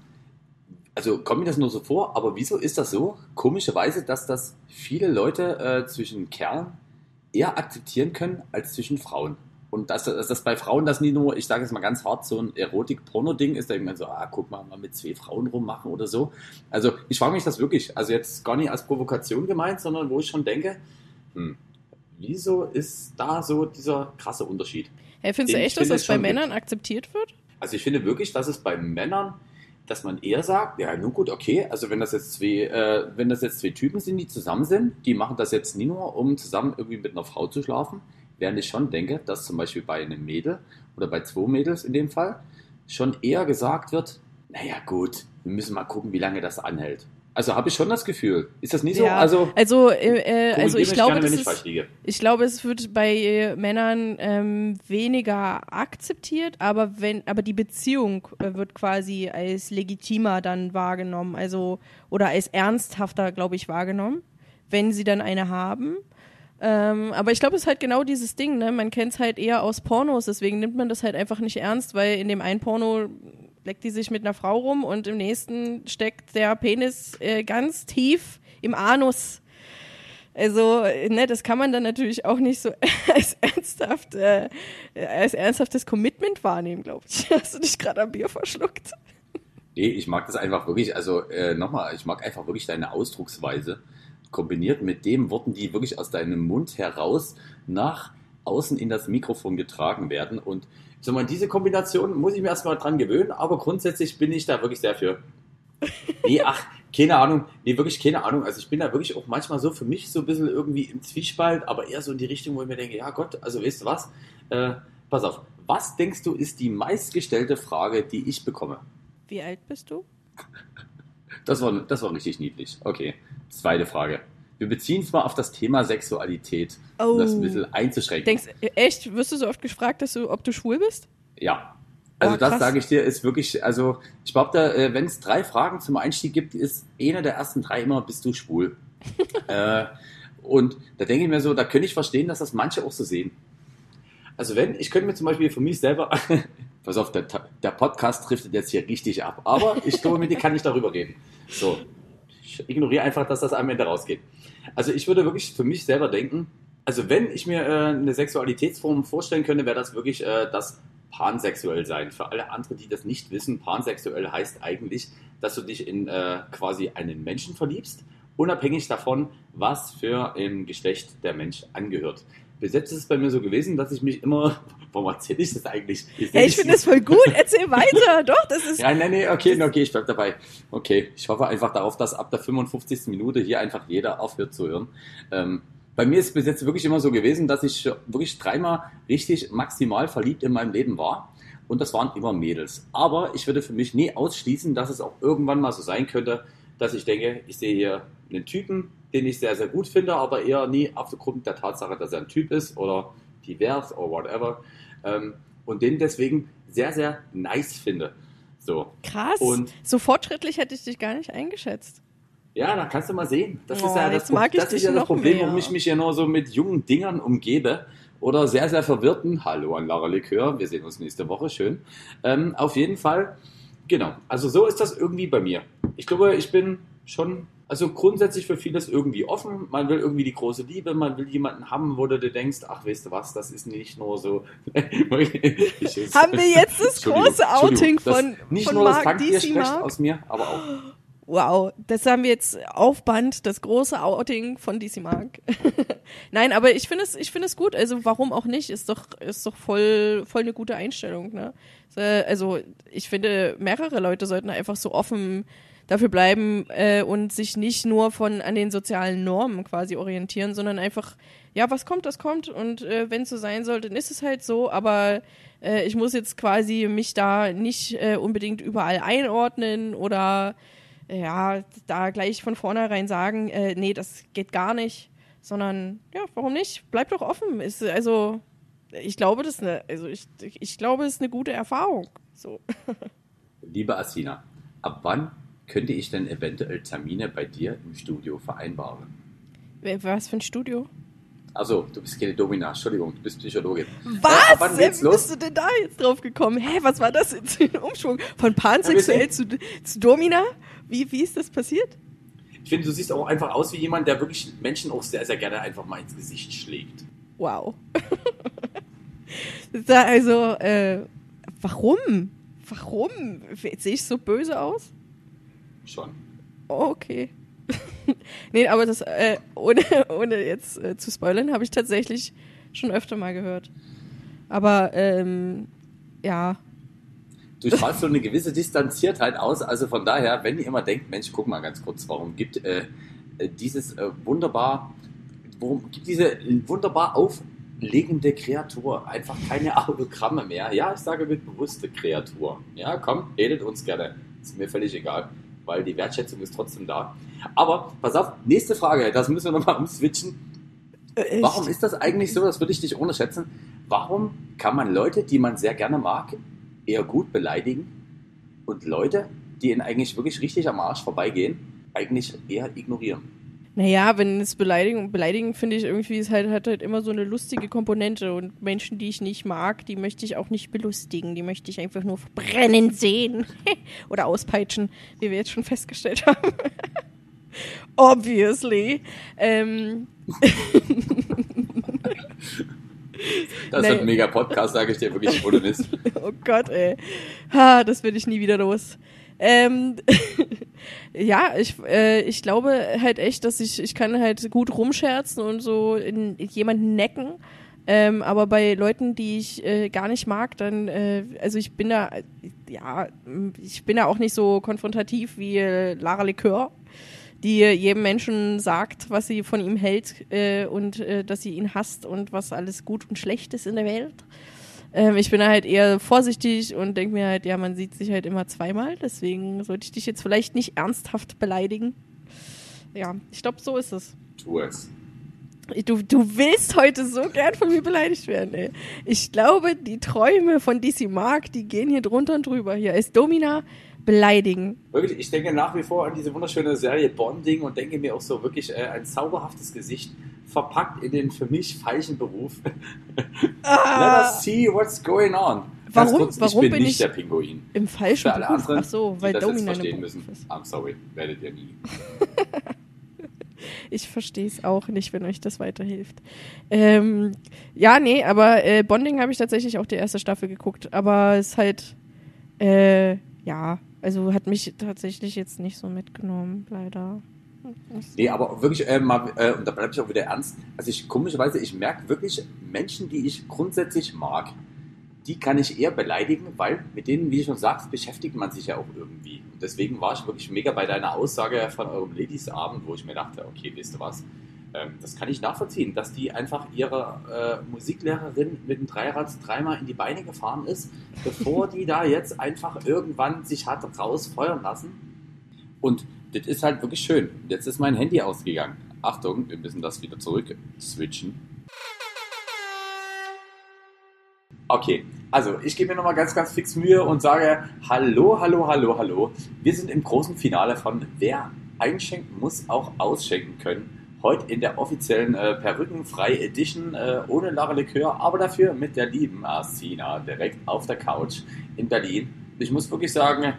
also kommt mir das nur so vor, aber wieso ist das so? Komischerweise, dass das viele Leute äh, zwischen Kerlen eher akzeptieren können als zwischen Frauen. Und dass, dass das bei Frauen das nie nur, ich sage es mal ganz hart, so ein Erotik-Porno-Ding ist, da irgendwann so, ah, guck mal, mal mit zwei Frauen rummachen oder so. Also ich frage mich das wirklich, also jetzt gar nicht als Provokation gemeint, sondern wo ich schon denke, hm, wieso ist da so dieser krasse Unterschied? Hey, findest du echt, dass das bei Männern akzeptiert wird? Also ich finde wirklich, dass es bei Männern, dass man eher sagt, ja, nun gut, okay, also wenn das jetzt zwei, äh, wenn das jetzt zwei Typen sind, die zusammen sind, die machen das jetzt nie nur, um zusammen irgendwie mit einer Frau zu schlafen, während ich schon denke, dass zum Beispiel bei einem Mädel oder bei zwei Mädels in dem Fall schon eher gesagt wird, naja gut, wir müssen mal gucken, wie lange das anhält. Also habe ich schon das Gefühl. Ist das nie so? Ja, Also, also, äh, äh, also ich glaube, gerne, ich ist, liege. Ich glaube, es wird bei äh, Männern ähm, weniger akzeptiert, aber wenn, aber die Beziehung äh, wird quasi als legitimer dann wahrgenommen, also oder als ernsthafter, glaube ich, wahrgenommen, wenn sie dann eine haben. Ähm, aber ich glaube, es ist halt genau dieses Ding, ne? Man kennt es halt eher aus Pornos, deswegen nimmt man das halt einfach nicht ernst, weil in dem einen Porno leckt die sich mit einer Frau rum und im nächsten steckt der Penis äh, ganz tief im Anus. Also, ne, das kann man dann natürlich auch nicht so als ernsthaft, äh, als ernsthaftes Commitment wahrnehmen, glaube ich. Hast du dich gerade am Bier verschluckt? Nee, ich mag das einfach wirklich, also äh, nochmal, ich mag einfach wirklich deine Ausdrucksweise, kombiniert mit den Worten, die wirklich aus deinem Mund heraus nach außen in das Mikrofon getragen werden. Und sag mal, diese Kombination muss ich mir erstmal dran gewöhnen, aber grundsätzlich bin ich da wirklich sehr für. Nee, ach, keine Ahnung, nee, wirklich keine Ahnung. Also ich bin da wirklich auch manchmal so für mich so ein bisschen irgendwie im Zwiespalt, aber eher so in die Richtung, wo ich mir denke, ja Gott, also weißt du was? Äh, pass auf, was denkst du ist die meistgestellte Frage, die ich bekomme? Wie alt bist du? Das war, das war richtig niedlich. Okay, zweite Frage. Wir beziehen es mal auf das Thema Sexualität, um Oh. das ein bisschen einzuschränken. Denkst, echt, wirst du so oft gefragt, dass du, ob du schwul bist? ja. Also Oh, das sage ich dir, ist wirklich, also ich glaube, da, äh, wenn es drei Fragen zum Einstieg gibt, ist eine der ersten drei immer, bist du schwul? äh, und da denke ich mir so, da könnte ich verstehen, dass das manche auch so sehen. Also wenn, ich könnte mir zum Beispiel für mich selber, pass auf, der, der Podcast driftet jetzt hier richtig ab, aber ich glaube, mit dir kann ich darüber reden. So, ich ignoriere einfach, dass das am Ende rausgeht. Also ich würde wirklich für mich selber denken, also wenn ich mir äh, eine Sexualitätsform vorstellen könnte, wäre das wirklich äh, das pansexuell sein. Für alle anderen, die das nicht wissen, pansexuell heißt eigentlich, dass du dich in äh, quasi einen Menschen verliebst, unabhängig davon, was für ein Geschlecht der Mensch angehört. Bis jetzt ist es bei mir so gewesen, dass ich mich immer. Warum erzähle ich das eigentlich? Hey, ich finde das voll gut, erzähl weiter. Doch, das ist. Ja, nein, nee, okay, okay, ich bleib dabei. Okay, ich hoffe einfach darauf, dass ab der 55. Minute hier einfach jeder aufhört zu hören. Ähm, bei mir ist es bis jetzt wirklich immer so gewesen, dass ich wirklich dreimal richtig maximal verliebt in meinem Leben war. Und das waren immer Mädels. Aber ich würde für mich nie ausschließen, dass es auch irgendwann mal so sein könnte, dass ich denke, ich sehe hier einen Typen, den ich sehr, sehr gut finde, aber eher nie aufgrund der Tatsache, dass er ein Typ ist oder divers oder whatever. Ähm, und den deswegen sehr, sehr nice finde. So. Krass. Und so fortschrittlich hätte ich dich gar nicht eingeschätzt. ja, da kannst du mal sehen. Das Oh, ist ja das, ich das, ist ja das Problem, warum ich mich ja nur so mit jungen Dingern umgebe. Oder sehr, sehr verwirrten. Hallo an Lara Likör. Wir sehen uns nächste Woche. Schön. Ähm, auf jeden Fall, genau. Also so ist das irgendwie bei mir. Ich glaube, ich bin schon, also grundsätzlich für vieles irgendwie offen. Man will irgendwie die große Liebe. Man will jemanden haben, wo du dir denkst, ach, weißt du was, das ist nicht nur so. Ich- Haben wir jetzt das große Outing Entschuldigung. Das- von, Nicht von nur das Mark Tankbier DC Mark? aus mir, aber auch. Wow, das haben wir jetzt auf Band, das große Outing von DC Mark. Nein, aber ich finde es, ich finde es gut. Also warum auch nicht? Ist doch, ist doch voll, voll eine gute Einstellung. Ne? Äh, Also ich finde, mehrere Leute sollten einfach so offen dafür bleiben äh, und sich nicht nur von an den sozialen Normen quasi orientieren, sondern einfach, ja, was kommt, das kommt. Und äh, wenn es so sein soll, dann ist es halt so. Aber äh, ich muss jetzt quasi mich da nicht äh, unbedingt überall einordnen oder ja, da gleich von vornherein sagen, äh, nee, das geht gar nicht, sondern ja, warum nicht? Bleib doch offen. Ist, also, ich glaube, das ist eine, also ich, ich glaube, es ist eine gute Erfahrung. So. Liebe Asina, ab wann könnte ich denn eventuell Termine bei dir im Studio vereinbaren? Was für ein Studio? Also, du bist keine Domina, Entschuldigung, du bist Psychologin. Was? Äh, Wie bist du denn da jetzt drauf gekommen? Hä, was war das jetzt für ein Umschwung? Von pansexuell Ja, zu, zu Domina? Wie, wie ist das passiert? Ich finde, du siehst auch einfach aus wie jemand, der wirklich Menschen auch sehr, sehr gerne einfach mal ins Gesicht schlägt. Wow. also, äh, warum? Warum? Sehe ich so böse aus? Schon. Okay. nee, aber das, äh, ohne, ohne jetzt äh, zu spoilern, habe ich tatsächlich schon öfter mal gehört. Aber, ähm, ja. Du strahlst so eine gewisse Distanziertheit aus, also von daher, wenn ihr immer denkt, Mensch, guck mal ganz kurz, warum gibt äh, äh, dieses äh, wunderbar, warum gibt diese wunderbar auflegende Kreatur einfach keine Autogramme mehr? Ja, ich sage mit bewusste Kreatur. Ja, komm, redet uns gerne. Ist mir völlig egal, weil die Wertschätzung ist trotzdem da. Aber pass auf, nächste Frage, das müssen wir nochmal umswitchen. Äh, Warum ist das eigentlich so? Das würde ich dich ohne schätzen. Warum kann man Leute, die man sehr gerne mag, eher gut beleidigen und Leute, die ihn eigentlich wirklich richtig am Arsch vorbeigehen, eigentlich eher ignorieren? Naja, wenn es Beleidigung, Beleidigen finde ich irgendwie, ist halt, hat halt immer so eine lustige Komponente und Menschen, die ich nicht mag, die möchte ich auch nicht belustigen. Die möchte ich einfach nur verbrennen sehen. Oder auspeitschen, wie wir jetzt schon festgestellt haben. Obviously. Ähm, Das wird ein mega Podcast, sage ich dir wirklich ohne Mist. Oh Gott, ey. Ha, das will ich nie wieder los. Ähm, ja, ich, äh, ich glaube halt echt, dass ich, ich kann halt gut rumscherzen und so in, jemanden necken. Ähm, aber bei Leuten, die ich äh, gar nicht mag, dann, äh, also ich bin da, ja, ich bin da auch nicht so konfrontativ wie äh, Lara Likör, die jedem Menschen sagt, was sie von ihm hält äh, und äh, dass sie ihn hasst und was alles gut und schlecht ist in der Welt. Ähm, ich bin halt eher vorsichtig und denke mir halt, ja, man sieht sich halt immer zweimal, deswegen sollte ich dich jetzt vielleicht nicht ernsthaft beleidigen. Ja, ich glaube, so ist es. Tu es. Du, du willst heute so gern von mir beleidigt werden, ey. Ich glaube, die Träume von DC Mark, die gehen hier drunter und drüber. Hier ist Domina beleidigen. Wirklich, ich denke nach wie vor an diese wunderschöne Serie Bonding und denke mir auch so wirklich äh, ein zauberhaftes Gesicht verpackt in den für mich falschen Beruf. Let us see what's going on. Ganz Ah. Warum- kurz, warum ich bin, bin nicht ich- der Pinguin. Im falschen Für alle Beruf. anderen, Ach so, die weil das jetzt Domina verstehen müssen. Ist. I'm sorry, werdet ihr nie. Ich verstehe es auch nicht, wenn euch das weiterhilft. Ähm, ja, nee, aber äh, Bonding habe ich tatsächlich auch die erste Staffel geguckt, aber es ist halt, äh, ja, also hat mich tatsächlich jetzt nicht so mitgenommen, leider. Nee, aber wirklich, äh, mal, äh, und da bleibe ich auch wieder ernst. Also ich komischerweise, ich merke wirklich Menschen, die ich grundsätzlich mag, die kann ich eher beleidigen, weil mit denen, wie du schon sagst, beschäftigt man sich ja auch irgendwie. Und deswegen war ich wirklich mega bei deiner Aussage von eurem Ladies-Abend, wo ich mir dachte, okay, weißt du was, ähm, das kann ich nachvollziehen, dass die einfach ihre äh, Musiklehrerin mit dem Dreirad dreimal in die Beine gefahren ist, bevor die da jetzt einfach irgendwann sich hat rausfeuern lassen. Und das ist halt wirklich schön. Jetzt ist mein Handy ausgegangen. Achtung, wir müssen das wieder zurück switchen. Okay, also ich gebe mir nochmal ganz, ganz fix Mühe und sage Hallo, hallo, hallo, hallo. Wir sind im großen Finale von Wer einschenken muss, auch ausschenken können. Heute in der offiziellen äh, Perückenfrei Edition äh, ohne Lara Likör, aber dafür mit der lieben Arsina direkt auf der Couch in Berlin. Ich muss wirklich sagen,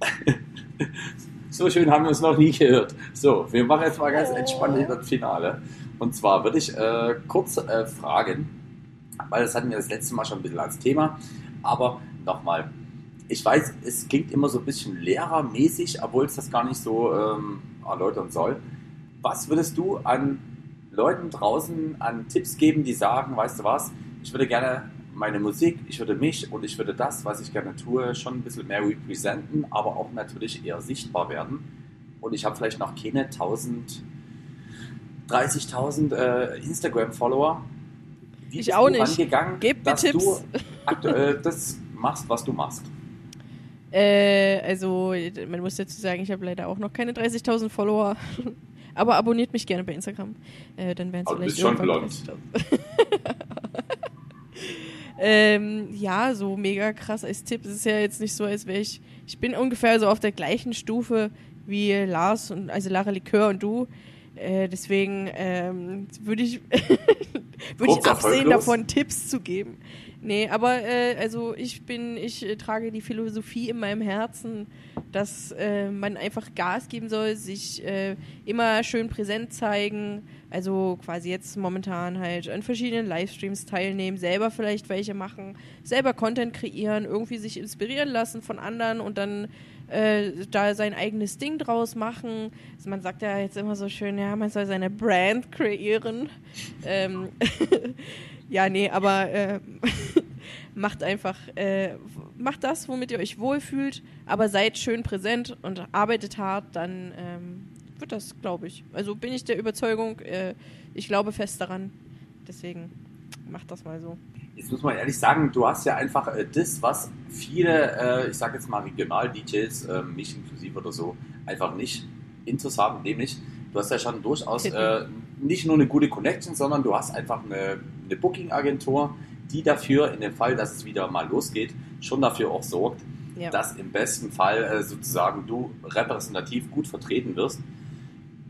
so schön haben wir uns noch nie gehört. So, wir machen jetzt mal ganz entspannt in das Finale. Und zwar würde ich äh, kurz äh, fragen, weil das hatten wir das letzte Mal schon ein bisschen als Thema. Aber nochmal, ich weiß, es klingt immer so ein bisschen lehrermäßig, obwohl es das gar nicht so ähm, erläutern soll. Was würdest du an Leuten draußen an Tipps geben, die sagen, weißt du was, ich würde gerne meine Musik, ich würde mich und ich würde das, was ich gerne tue, schon ein bisschen mehr representen, aber auch natürlich eher sichtbar werden. Und ich habe vielleicht noch keine 1000, 30.000 äh, Instagram-Follower wie ich auch nicht. Gegangen, Gebt mir dass Tipps. du aktuell das machst, was du machst. Äh, also, man muss dazu sagen, ich habe leider auch noch keine 30.000 Follower. Aber abonniert mich gerne bei Instagram. Äh, dann wären es du vielleicht bist schon blond. 30.000. ähm, ja, so mega krass als Tipp. Es ist ja jetzt nicht so, als wäre ich. Ich bin ungefähr so auf der gleichen Stufe wie Lars und also Lara Likör und du. Äh, deswegen ähm, würde ich, würde ich absehen davon, Tipps zu geben. Nee, aber äh, also ich bin, ich äh, trage die Philosophie in meinem Herzen, dass äh, man einfach Gas geben soll, sich äh, immer schön präsent zeigen, also quasi jetzt momentan halt an verschiedenen Livestreams teilnehmen, selber vielleicht welche machen, selber Content kreieren, irgendwie sich inspirieren lassen von anderen und dann äh, da sein eigenes Ding draus machen. Also man sagt ja jetzt immer so schön, ja, man soll seine Brand kreieren. Ähm, ja, nee, aber äh, macht einfach, äh, macht das, womit ihr euch wohlfühlt, aber seid schön präsent und arbeitet hart, dann ähm, wird das, glaube ich. Also bin ich der Überzeugung, äh, ich glaube fest daran. Deswegen macht das mal so. Jetzt muss man ehrlich sagen, du hast ja einfach äh, das, was viele, äh, ich sage jetzt mal Regional-DJs, äh, mich inklusive oder so, einfach nicht interessant, nämlich du hast ja schon durchaus äh, nicht nur eine gute Connection, sondern du hast einfach eine, eine Booking-Agentur, die dafür, in dem Fall, dass es wieder mal losgeht, schon dafür auch sorgt, Ja. dass im besten Fall äh, sozusagen du repräsentativ gut vertreten wirst.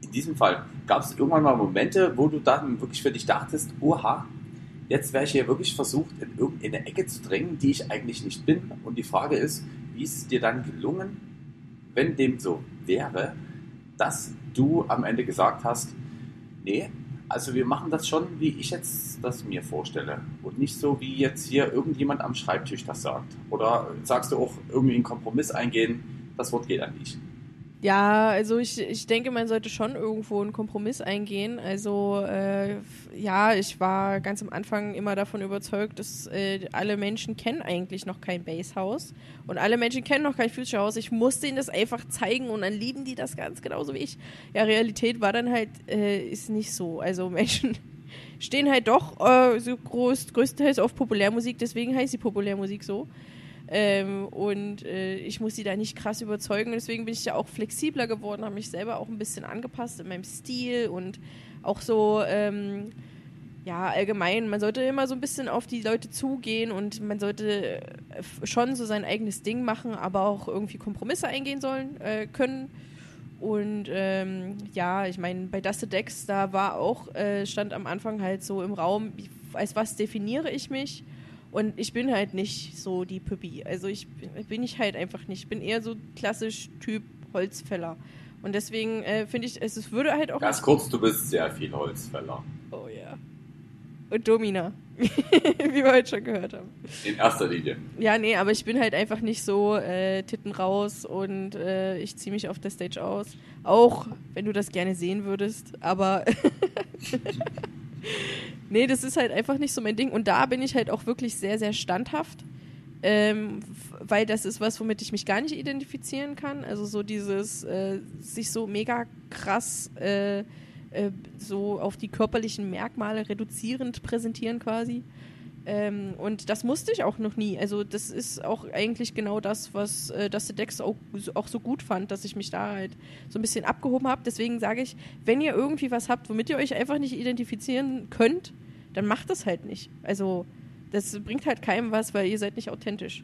In diesem Fall gab es irgendwann mal Momente, wo du dann wirklich für dich dachtest, oha, jetzt wäre ich hier wirklich versucht, in irgendeine Ecke zu drängen, die ich eigentlich nicht bin. Und die Frage ist, wie ist es dir dann gelungen, wenn dem so wäre, dass du am Ende gesagt hast, nee, also wir machen das schon, wie ich jetzt das mir vorstelle. Und nicht so, wie jetzt hier irgendjemand am Schreibtisch das sagt. Oder sagst du auch irgendwie einen Kompromiss eingehen, das Wort geht an dich. Ja, also ich, ich denke, man sollte schon irgendwo einen Kompromiss eingehen. Also äh, ja, ich war ganz am Anfang immer davon überzeugt, dass äh, alle Menschen kennen eigentlich noch kein Basshaus und alle Menschen kennen noch kein Future House. Ich musste ihnen das einfach zeigen und dann lieben die das ganz genauso wie ich. Ja, Realität war dann halt, äh, ist nicht so. Also Menschen stehen halt doch äh, so groß, größtenteils auf Populärmusik, deswegen heißt die Populärmusik so. Ähm, und äh, ich muss sie da nicht krass überzeugen. Deswegen bin ich ja auch flexibler geworden, habe mich selber auch ein bisschen angepasst in meinem Stil und auch so, ähm, ja, allgemein, man sollte immer so ein bisschen auf die Leute zugehen und man sollte äh, schon so sein eigenes Ding machen, aber auch irgendwie Kompromisse eingehen sollen äh, können. Und ähm, ja, ich meine, bei Dusted Decks, da war auch, äh, stand am Anfang halt so im Raum, als was definiere ich mich? Und ich bin halt nicht so die Püppi. Also ich bin, ich halt einfach nicht. Ich bin eher so klassisch Typ Holzfäller. Und deswegen äh, finde ich, es, es würde halt auch. Ganz kurz, du bist sehr viel Holzfäller. Oh ja. Und Domina. wie wir heute schon gehört haben. In erster Linie. Ja, nee, aber ich bin halt einfach nicht so äh, Titten raus und äh, ich ziehe mich auf der Stage aus. Auch wenn du das gerne sehen würdest, aber nee, das ist halt einfach nicht so mein Ding. Und da bin ich halt auch wirklich sehr, sehr standhaft. Ähm, weil das ist was, womit ich mich gar nicht identifizieren kann. Also so dieses äh, sich so mega krass äh, äh, so auf die körperlichen Merkmale reduzierend präsentieren quasi. Ähm, und das musste ich auch noch nie. Also das ist auch eigentlich genau das, was äh, Dusty Dex auch, auch so gut fand, dass ich mich da halt so ein bisschen abgehoben habe. Deswegen sage ich, wenn ihr irgendwie was habt, womit ihr euch einfach nicht identifizieren könnt, dann macht das halt nicht. Also das bringt halt keinem was, weil ihr seid nicht authentisch.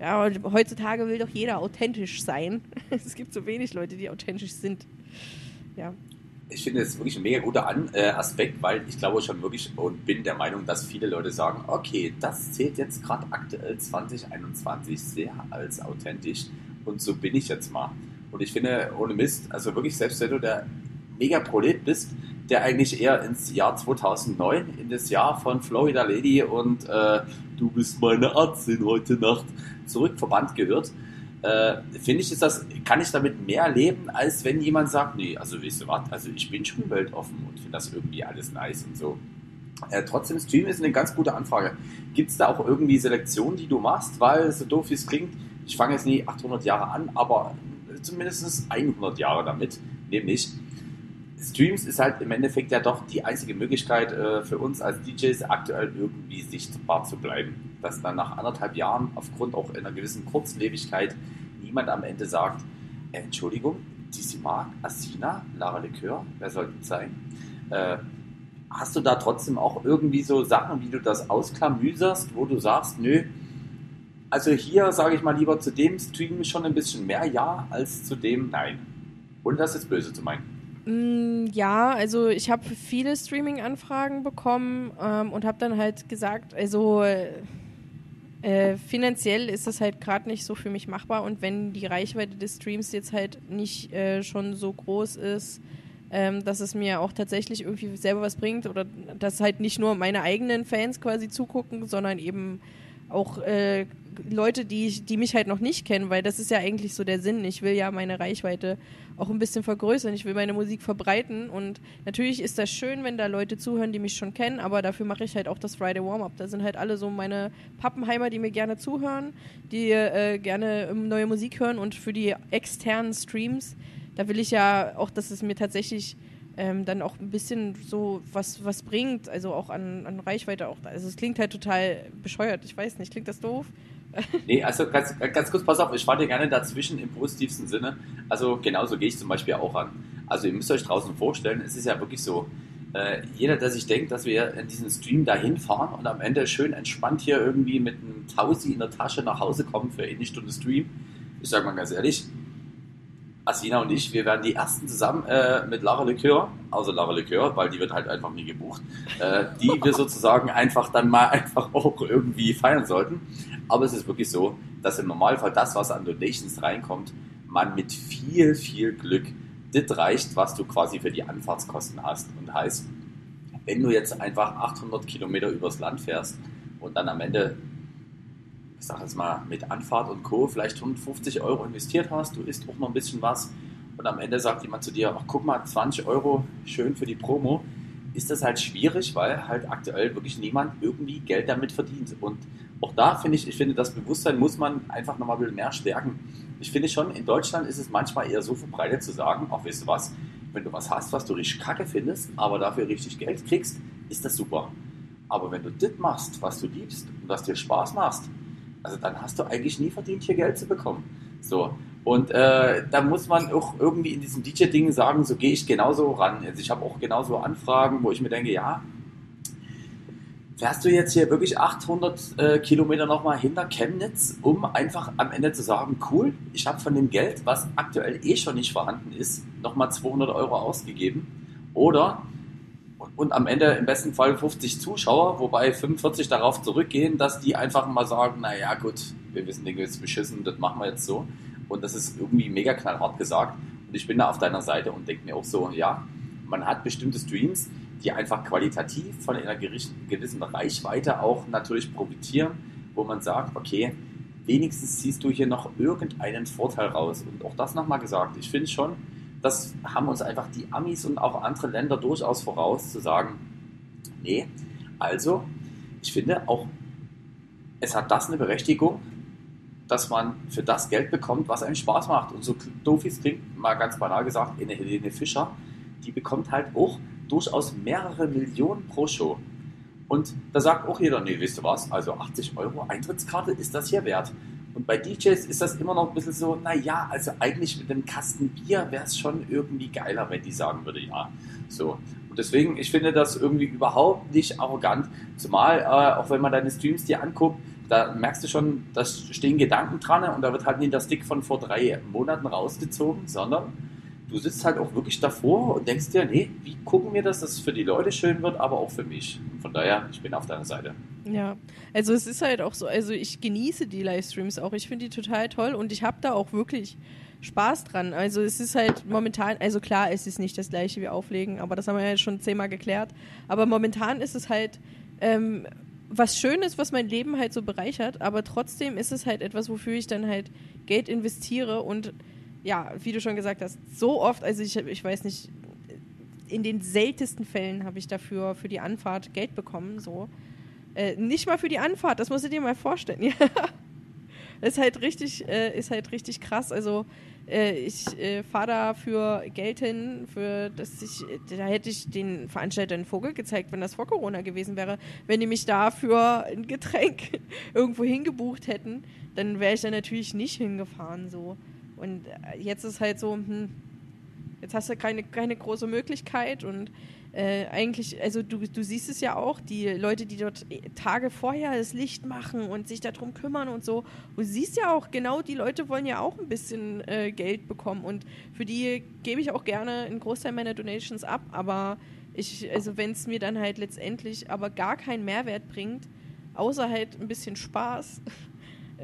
Ja, und heutzutage will doch jeder authentisch sein. es gibt so wenig Leute, die authentisch sind. Ja. Ich finde es wirklich ein mega guter An äh, Aspekt, weil ich glaube schon wirklich und bin der Meinung, dass viele Leute sagen, okay, das zählt jetzt gerade aktuell 2021 sehr als authentisch und so bin ich jetzt mal. Und ich finde, ohne Mist, also wirklich, selbst wenn du der mega Prolet bist, der eigentlich eher ins Jahr 2009, in das Jahr von Florida Lady und äh, du bist meine Ärztin heute Nacht zurückverbannt gehört, äh, finde ich, ist das, kann ich damit mehr leben, als wenn jemand sagt, nee, also weißt du was, also ich bin schon weltoffen und finde das irgendwie alles nice und so. Äh, trotzdem, Stream ist eine ganz gute Anfrage. Gibt es da auch irgendwie Selektionen, die du machst? Weil, so doof wie es klingt, ich fange jetzt nie 800 Jahre an, aber zumindest 100 Jahre damit, nämlich Streams ist halt im Endeffekt ja doch die einzige Möglichkeit äh, für uns als DJs aktuell irgendwie sichtbar zu bleiben. Dass dann nach anderthalb Jahren aufgrund auch einer gewissen Kurzlebigkeit niemand am Ende sagt, äh, Entschuldigung, DC Mark, Asina, Lara Likör, wer soll das sein? Äh, hast du da trotzdem auch irgendwie so Sachen, wie du das ausklamüserst, wo du sagst, nö, also hier sage ich mal lieber zu dem Stream schon ein bisschen mehr Ja als zu dem Nein. Und das ist böse zu meinen. Mm, ja, also ich habe viele Streaming-Anfragen bekommen ähm, und habe dann halt gesagt, also äh, finanziell ist das halt gerade nicht so für mich machbar. Und wenn die Reichweite des Streams jetzt halt nicht äh, schon so groß ist, ähm, dass es mir auch tatsächlich irgendwie selber was bringt oder dass halt nicht nur meine eigenen Fans quasi zugucken, sondern eben auch äh, Leute, die, die mich halt noch nicht kennen, weil das ist ja eigentlich so der Sinn. Ich will ja meine Reichweite auch ein bisschen vergrößern. Ich will meine Musik verbreiten und natürlich ist das schön, wenn da Leute zuhören, die mich schon kennen, aber dafür mache ich halt auch das Friday Warm-Up. Da sind halt alle so meine Pappenheimer, die mir gerne zuhören, die äh, gerne neue Musik hören und für die externen Streams, da will ich ja auch, dass es mir tatsächlich ähm, dann auch ein bisschen so was, was bringt, also auch an, an Reichweite auch. Also es klingt halt total bescheuert, ich weiß nicht, klingt das doof? nee, also ganz, ganz kurz, pass auf, ich dir gerne dazwischen im positivsten Sinne. Also genauso gehe ich zum Beispiel auch an. Also ihr müsst euch draußen vorstellen, es ist ja wirklich so, äh, jeder, der sich denkt, dass wir in diesen Stream dahin fahren und am Ende schön entspannt hier irgendwie mit einem Tausi in der Tasche nach Hause kommen für eine Stunde Stream, ich sag mal ganz ehrlich, Asina und ich, wir werden die ersten zusammen äh, mit Lara Likör, also Lara Likör, weil die wird halt einfach nie gebucht, äh, die wir sozusagen einfach dann mal einfach auch irgendwie feiern sollten. Aber es ist wirklich so, dass im Normalfall das, was an Donations reinkommt, man mit viel, viel Glück das reicht, was du quasi für die Anfahrtskosten hast. Und heißt, wenn du jetzt einfach 800 Kilometer übers Land fährst und dann am Ende, ich sag jetzt mal, mit Anfahrt und Co. vielleicht 150 Euro investiert hast, du isst auch noch ein bisschen was und am Ende sagt jemand zu dir, ach guck mal, 20 Euro, schön für die Promo, ist das halt schwierig, weil halt aktuell wirklich niemand irgendwie Geld damit verdient. Und auch da finde ich, ich finde, das Bewusstsein muss man einfach nochmal ein bisschen mehr stärken. Ich finde schon, in Deutschland ist es manchmal eher so verbreitet zu sagen, auch weißt du was, wenn du was hast, was du richtig kacke findest, aber dafür richtig Geld kriegst, ist das super. Aber wenn du das machst, was du liebst und was dir Spaß machst, also dann hast du eigentlich nie verdient, hier Geld zu bekommen. So. Und äh, da muss man auch irgendwie in diesem DJ-Ding sagen, so gehe ich genauso ran. Also ich habe auch genauso Anfragen, wo ich mir denke, ja, fährst du jetzt hier wirklich 800 äh, Kilometer nochmal hinter Chemnitz, um einfach am Ende zu sagen, cool, ich habe von dem Geld, was aktuell eh schon nicht vorhanden ist, nochmal 200 Euro ausgegeben. Oder, und, am Ende im besten Fall 50 Zuschauer, wobei 45 darauf zurückgehen, dass die einfach mal sagen, naja gut, wir wissen, Dinge ist beschissen, das machen wir jetzt so. Und das ist irgendwie mega knallhart gesagt. Und ich bin da auf deiner Seite und denke mir auch so, ja, man hat bestimmte Streams, die einfach qualitativ von einer gewissen Reichweite auch natürlich profitieren, wo man sagt, okay, wenigstens siehst du hier noch irgendeinen Vorteil raus. Und auch das nochmal gesagt, ich finde schon, das haben uns einfach die Amis und auch andere Länder durchaus voraus, zu sagen, nee, also, ich finde auch, es hat das eine Berechtigung, dass man für das Geld bekommt, was einem Spaß macht. Und so doof es klingt, mal ganz banal gesagt, eine Helene Fischer, die bekommt halt auch durchaus mehrere Millionen pro Show. Und da sagt auch jeder, nee, wisst ihr was, also 80 Euro Eintrittskarte ist das hier wert. Und bei DJs ist das immer noch ein bisschen so, naja, also eigentlich mit einem Kasten Bier wäre es schon irgendwie geiler, wenn die sagen würde, ja. So. Und deswegen, ich finde das irgendwie überhaupt nicht arrogant. Zumal, äh, auch wenn man deine Streams dir anguckt, da merkst du schon, da stehen Gedanken dran und da wird halt nicht der Stick von vor drei Monaten rausgezogen, sondern du sitzt halt auch wirklich davor und denkst dir, nee, wie gucken wir, dass das für die Leute schön wird, aber auch für mich. von daher, ich bin auf deiner Seite. Ja, also es ist halt auch so, also ich genieße die Livestreams auch, ich finde die total toll und ich habe da auch wirklich Spaß dran. Also es ist halt momentan, also klar, es ist nicht das gleiche wie Auflegen, aber das haben wir ja schon zehnmal geklärt. Aber momentan ist es halt ähm, was Schönes, was mein Leben halt so bereichert, aber trotzdem ist es halt etwas, wofür ich dann halt Geld investiere und ja, wie du schon gesagt hast, so oft, also ich, ich weiß nicht, in den seltensten Fällen habe ich dafür für die Anfahrt Geld bekommen, so. Äh, nicht mal für die Anfahrt, das musst du dir mal vorstellen. ist halt richtig, äh, ist halt richtig krass. Also äh, ich äh, fahre da für Geld hin, für dass ich, da hätte ich den Veranstalter einen Vogel gezeigt, wenn das vor Corona gewesen wäre. Wenn die mich da für ein Getränk irgendwo hingebucht hätten, dann wäre ich da natürlich nicht hingefahren so. Und äh, jetzt ist halt so, hm, jetzt hast du keine, keine große Möglichkeit. Und äh, eigentlich, also du, du siehst es ja auch, die Leute, die dort Tage vorher das Licht machen und sich darum kümmern und so. Du siehst ja auch, genau die Leute wollen ja auch ein bisschen äh, Geld bekommen. Und für die gebe ich auch gerne einen Großteil meiner Donations ab, aber ich, also wenn es mir dann halt letztendlich aber gar keinen Mehrwert bringt, außer halt ein bisschen Spaß, äh,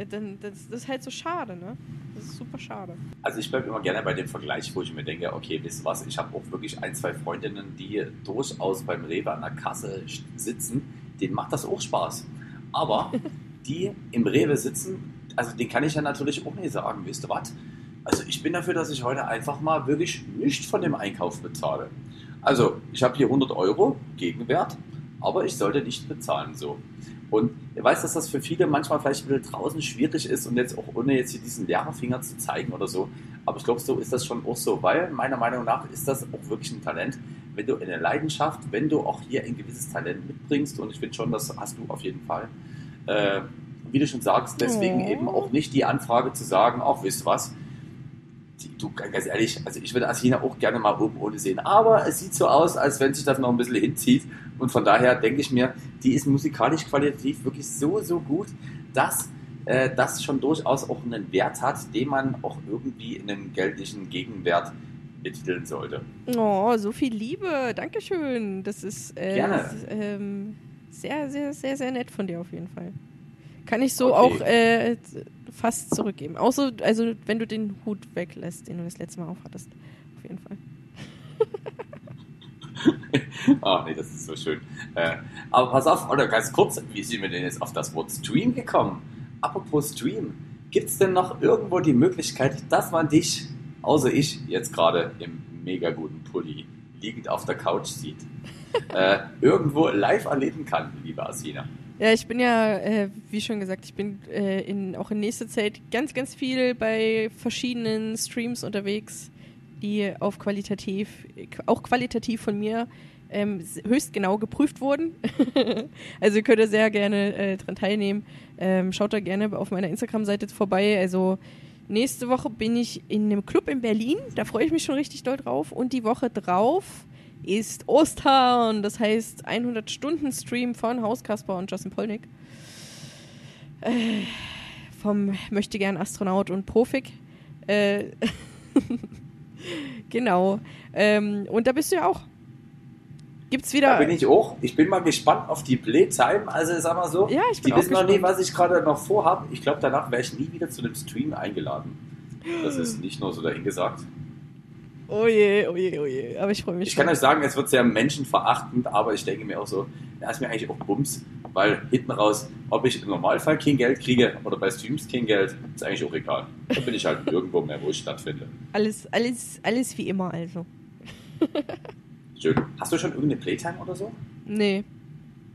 dann das, das ist halt so schade, ne? Das ist super schade. Also ich bleibe immer gerne bei dem Vergleich, wo ich mir denke, okay, wisst ihr was, ich habe auch wirklich ein, zwei Freundinnen, die durchaus beim Rewe an der Kasse sitzen, denen macht das auch Spaß. Aber die im Rewe sitzen, also den kann ich ja natürlich auch nicht sagen, wisst ihr was? Also ich bin dafür, dass ich heute einfach mal wirklich nichts von dem Einkauf bezahle. Also ich habe hier 100 Euro Gegenwert, aber ich sollte nicht bezahlen so. Und ich weiß, dass das für viele manchmal vielleicht ein bisschen draußen schwierig ist und jetzt auch ohne jetzt hier diesen Lehrerfinger zu zeigen oder so. Aber ich glaube, so ist das schon auch so, weil meiner Meinung nach ist das auch wirklich ein Talent. Wenn du eine Leidenschaft, wenn du auch hier ein gewisses Talent mitbringst und ich finde schon, das hast du auf jeden Fall. Äh, wie du schon sagst, deswegen oh. eben auch nicht die Anfrage zu sagen, auch wisst was, du, ganz ehrlich, also ich würde Athena auch gerne mal oben ohne sehen, aber es sieht so aus, als wenn sich das noch ein bisschen hinzieht und von daher denke ich mir, die ist musikalisch qualitativ wirklich so, so gut, dass äh, das schon durchaus auch einen Wert hat, den man auch irgendwie in einem geldlichen Gegenwert betiteln sollte. Oh, so viel Liebe, Dankeschön. Das ist, äh, Gerne. ähm, sehr, sehr, sehr, sehr nett von dir auf jeden Fall. Kann ich so okay. auch äh, fast zurückgeben. Außer, also wenn du den Hut weglässt, den du das letzte Mal aufhattest. Auf jeden Fall. Ach nee, das ist so schön. Äh, aber pass auf, oder ganz kurz, wie sind wir denn jetzt auf das Wort Stream gekommen? Apropos Stream, gibt es denn noch irgendwo die Möglichkeit, dass man dich, außer ich, jetzt gerade im mega guten Pulli, liegend auf der Couch sieht, äh, irgendwo live erleben kann, liebe Asina? Ja, ich bin ja, äh, wie schon gesagt, ich bin äh, in, auch in nächster Zeit ganz, ganz viel bei verschiedenen Streams unterwegs, die auf qualitativ, auch qualitativ von mir ähm, höchst genau geprüft wurden. also ihr könnt da sehr gerne äh, dran teilnehmen. Ähm, schaut da gerne auf meiner Instagram-Seite vorbei. Also nächste Woche bin ich in einem Club in Berlin. Da freue ich mich schon richtig doll drauf. Und die Woche drauf ist Ostern. Das heißt 100 Stunden Stream von Hauskasper und Justin Polnick. Äh, vom möchte gern Astronaut und Profik. Äh, genau. Ähm, und da bist du ja auch. Gibt's wieder. Da bin ich auch. Ich bin mal gespannt auf die Playtime. Also sag mal so, ja, ich bin die wissen noch nie, was ich gerade noch vorhabe. Ich glaube, danach wäre ich nie wieder zu dem Stream eingeladen. Das ist nicht nur so dahingesagt. Oh je, oh je, oh je. Aber ich freue mich. Ich kann euch sagen, es wird sehr menschenverachtend, aber ich denke mir auch so, da ist mir eigentlich auch Bums, weil hinten raus, ob ich im Normalfall kein Geld kriege oder bei Streams kein Geld, ist eigentlich auch egal. Da bin ich halt irgendwo mehr, wo ich stattfinde. Alles, alles, alles wie immer, also. Schön. Hast du schon irgendeine Playtime oder so? Nee.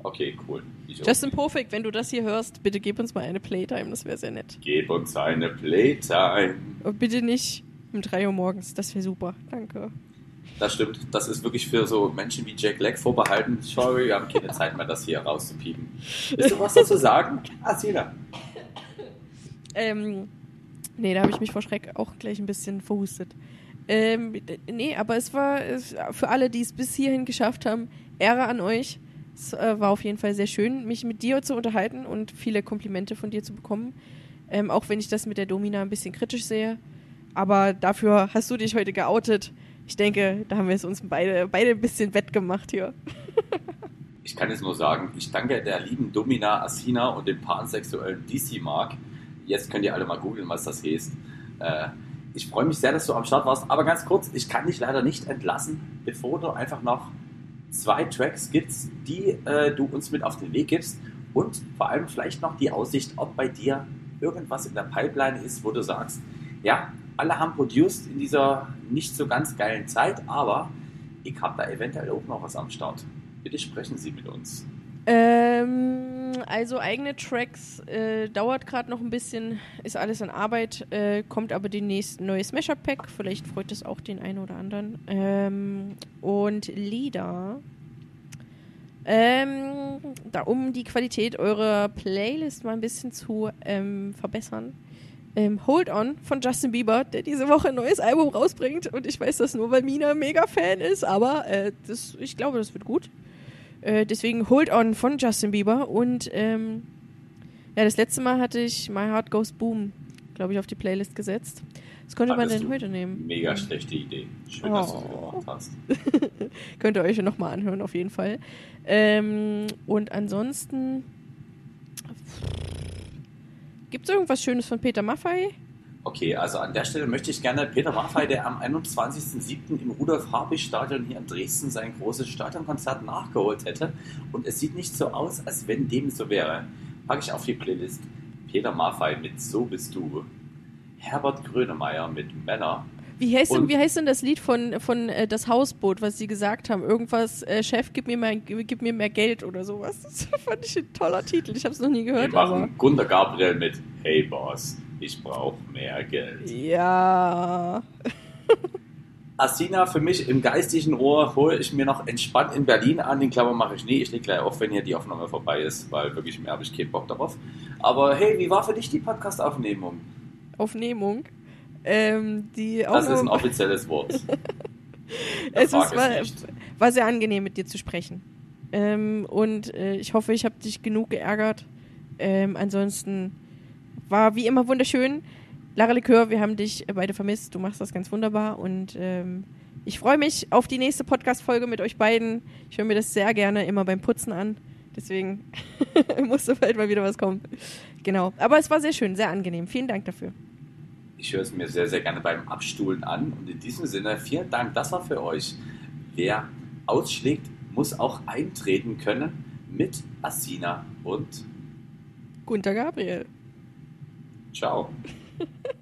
Okay, cool. Ich. Justin Perfect, wenn du das hier hörst, bitte gib uns mal eine Playtime, das wäre sehr nett. Gib uns eine Playtime. Und bitte nicht um 3 Uhr morgens, das wäre super. Danke. Das stimmt. Das ist wirklich für so Menschen wie Jack Black vorbehalten. Sorry, wir haben keine Zeit mehr, das hier rauszupiepen. Willst du was dazu sagen? Ah, Sina. Ähm, nee, da habe ich mich vor Schreck auch gleich ein bisschen verhustet. Ähm, nee, aber es war für alle, die es bis hierhin geschafft haben, Ehre an euch. Es äh, war auf jeden Fall sehr schön, mich mit dir zu unterhalten und viele Komplimente von dir zu bekommen. Ähm, auch wenn ich das mit der Domina ein bisschen kritisch sehe. Aber dafür hast du dich heute geoutet. Ich denke, da haben wir es uns beide, beide ein bisschen wettgemacht hier. Ich kann jetzt nur sagen, ich danke der lieben Domina Asina und dem pansexuellen DC Mark. Jetzt könnt ihr alle mal googeln, was das heißt. Äh, ich freue mich sehr, dass du am Start warst. Aber ganz kurz, ich kann dich leider nicht entlassen, bevor du einfach noch zwei Tracks gibst, die äh, du uns mit auf den Weg gibst. Und vor allem vielleicht noch die Aussicht, ob bei dir irgendwas in der Pipeline ist, wo du sagst, ja, alle haben produced in dieser nicht so ganz geilen Zeit, aber ich habe da eventuell auch noch was am Start. Bitte sprechen Sie mit uns. Ähm, also eigene Tracks äh, dauert gerade noch ein bisschen, ist alles in Arbeit, äh, kommt aber demnächst ein neues Mashup-Pack, vielleicht freut es auch den einen oder anderen. Ähm, und Lieder. Ähm, da, um die Qualität eurer Playlist mal ein bisschen zu ähm, verbessern. Ähm, Hold On von Justin Bieber, der diese Woche ein neues Album rausbringt. Und ich weiß das nur, weil Mina mega Fan ist, aber äh, das, ich glaube, das wird gut. Äh, deswegen Hold On von Justin Bieber. Und ähm, ja, das letzte Mal hatte ich My Heart Goes Boom, glaube ich, auf die Playlist gesetzt. Was könnte man denn heute nehmen? Mega schlechte Idee. Schön, dass du es Oh. gemacht hast. Könnt ihr euch ja nochmal anhören, auf jeden Fall. Ähm, und ansonsten. Gibt es irgendwas Schönes von Peter Maffei? Okay, also an der Stelle möchte ich gerne Peter Maffay, der am 21.07. im Rudolf-Habich-Stadion hier in Dresden sein großes Stadionkonzert nachgeholt hätte. Und es sieht nicht so aus, als wenn dem so wäre. Packe ich auf die Playlist Peter Maffay mit So bist du. Herbert Grönemeyer mit Männer. Wie heißt, denn, wie heißt denn das Lied von, von äh, Das Hausboot, was sie gesagt haben? Irgendwas, äh, Chef, gib mir, mehr, gib mir mehr Geld oder sowas. Das fand ich ein toller Titel. Ich habe es noch nie Wir gehört, aber. machen Gunter Gabriel mit Hey Boss, ich brauche mehr Geld. Ja. Asina für mich im geistigen Ohr hole ich mir noch entspannt in Berlin an. Den Klammer mache ich nie. Ich lege gleich auf, wenn hier die Aufnahme vorbei ist, weil wirklich mehr habe ich keinen Bock darauf. Aber hey, wie war für dich die Podcast-Aufnehmung? Aufnehmung. Ähm, die Das ist ein offizielles Wort. es ist, war, war sehr angenehm, mit dir zu sprechen. Ähm, und äh, ich hoffe, ich habe dich genug geärgert. Ähm, ansonsten war wie immer wunderschön. Lara Likör, wir haben dich beide vermisst. Du machst das ganz wunderbar. Und ähm, ich freue mich auf die nächste Podcast-Folge mit euch beiden. Ich höre mir das sehr gerne immer beim Putzen an. Deswegen musste bald mal wieder was kommen. Genau. Aber es war sehr schön, sehr angenehm. Vielen Dank dafür. Ich höre es mir sehr, sehr gerne beim Abstuhlen an. Und in diesem Sinne, vielen Dank. Das war für euch. Wer ausschlägt, muss auch eintreten können mit Asina und Gunter Gabriel. ciao.